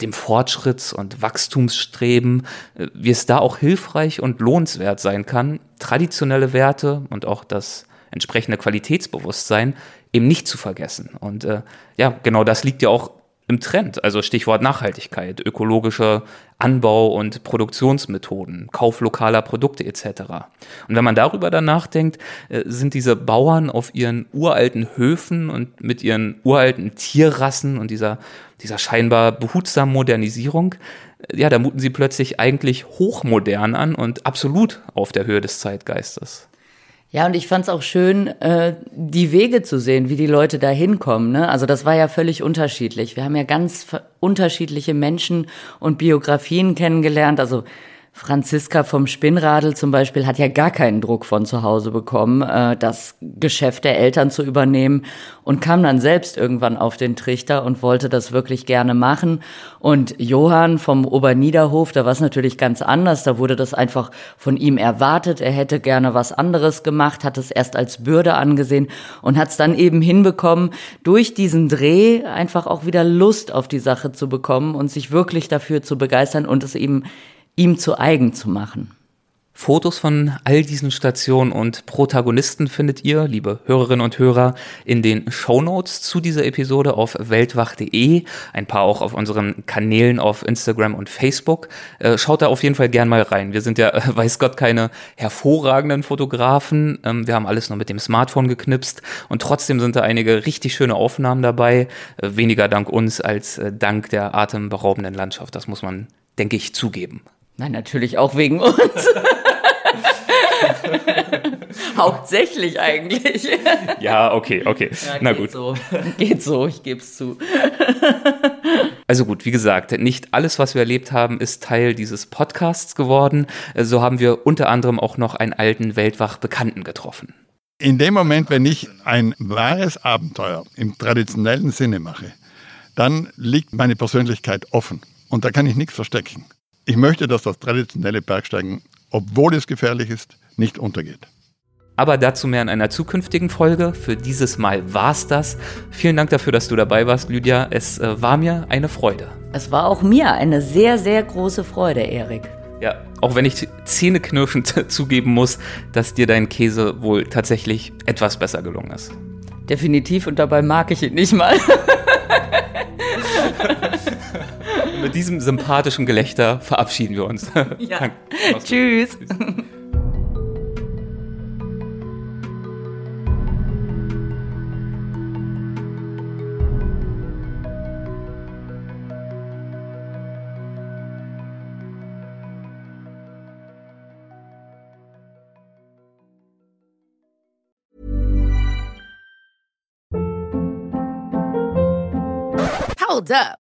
E: dem Fortschritts- und Wachstumsstreben, äh, wie es da auch hilfreich und lohnenswert sein kann, traditionelle Werte und auch das entsprechende Qualitätsbewusstsein eben nicht zu vergessen. Und äh, ja, genau das liegt ja auch im Trend. Also Stichwort Nachhaltigkeit, ökologischer Anbau und Produktionsmethoden, Kauf lokaler Produkte etc. Und wenn man darüber dann nachdenkt, äh, sind diese Bauern auf ihren uralten Höfen und mit ihren uralten Tierrassen und dieser, dieser scheinbar behutsamen Modernisierung, äh, ja, da muten sie plötzlich eigentlich hochmodern an und absolut auf der Höhe des Zeitgeistes.
C: Ja, und ich fand es auch schön, äh, die Wege zu sehen, wie die Leute da hinkommen. Ne? Also das war ja völlig unterschiedlich. Wir haben ja ganz unterschiedliche Menschen und Biografien kennengelernt. Also Franziska vom Spinnradel zum Beispiel hat ja gar keinen Druck von zu Hause bekommen, äh, das Geschäft der Eltern zu übernehmen und kam dann selbst irgendwann auf den Trichter und wollte das wirklich gerne machen. Und Johann vom Oberniederhof, da war es natürlich ganz anders. Da wurde das einfach von ihm erwartet. Er hätte gerne was anderes gemacht, hat es erst als Bürde angesehen und hat es dann eben hinbekommen, durch diesen Dreh einfach auch wieder Lust auf die Sache zu bekommen und sich wirklich dafür zu begeistern und es eben ihm zu eigen zu machen.
E: Fotos von all diesen Stationen und Protagonisten findet ihr, liebe Hörerinnen und Hörer, in den Show Notes zu dieser Episode auf weltwach.de, ein paar auch auf unseren Kanälen auf Instagram und Facebook. Äh, schaut da auf jeden Fall gern mal rein. Wir sind ja, weiß Gott, keine hervorragenden Fotografen. Ähm, wir haben alles nur mit dem Smartphone geknipst und trotzdem sind da einige richtig schöne Aufnahmen dabei. Äh, weniger dank uns als äh, dank der atemberaubenden Landschaft. Das muss man, denke ich, zugeben.
C: Nein, natürlich auch wegen uns. Hauptsächlich eigentlich.
E: Ja, okay, okay.
C: Ja,
E: Na
C: geht
E: gut.
C: So. Geht so, ich gebe es zu.
E: Also gut, wie gesagt, nicht alles, was wir erlebt haben, ist Teil dieses Podcasts geworden. So haben wir unter anderem auch noch einen alten Weltwach-Bekannten getroffen.
H: In dem Moment, wenn ich ein wahres Abenteuer im traditionellen Sinne mache, dann liegt meine Persönlichkeit offen. Und da kann ich nichts verstecken. Ich möchte, dass das traditionelle Bergsteigen, obwohl es gefährlich ist, nicht untergeht.
E: Aber dazu mehr in einer zukünftigen Folge. Für dieses Mal war's das. Vielen Dank dafür, dass du dabei warst, Lydia. Es äh, war mir eine Freude.
C: Es war auch mir eine sehr, sehr große Freude, Erik.
E: Ja, auch wenn ich zähneknirschend zugeben muss, dass dir dein Käse wohl tatsächlich etwas besser gelungen ist.
C: Definitiv und dabei mag ich ihn nicht mal.
E: Mit diesem sympathischen Gelächter verabschieden wir uns.
C: Ja.
E: Gut.
C: Tschüss.
I: Hold up.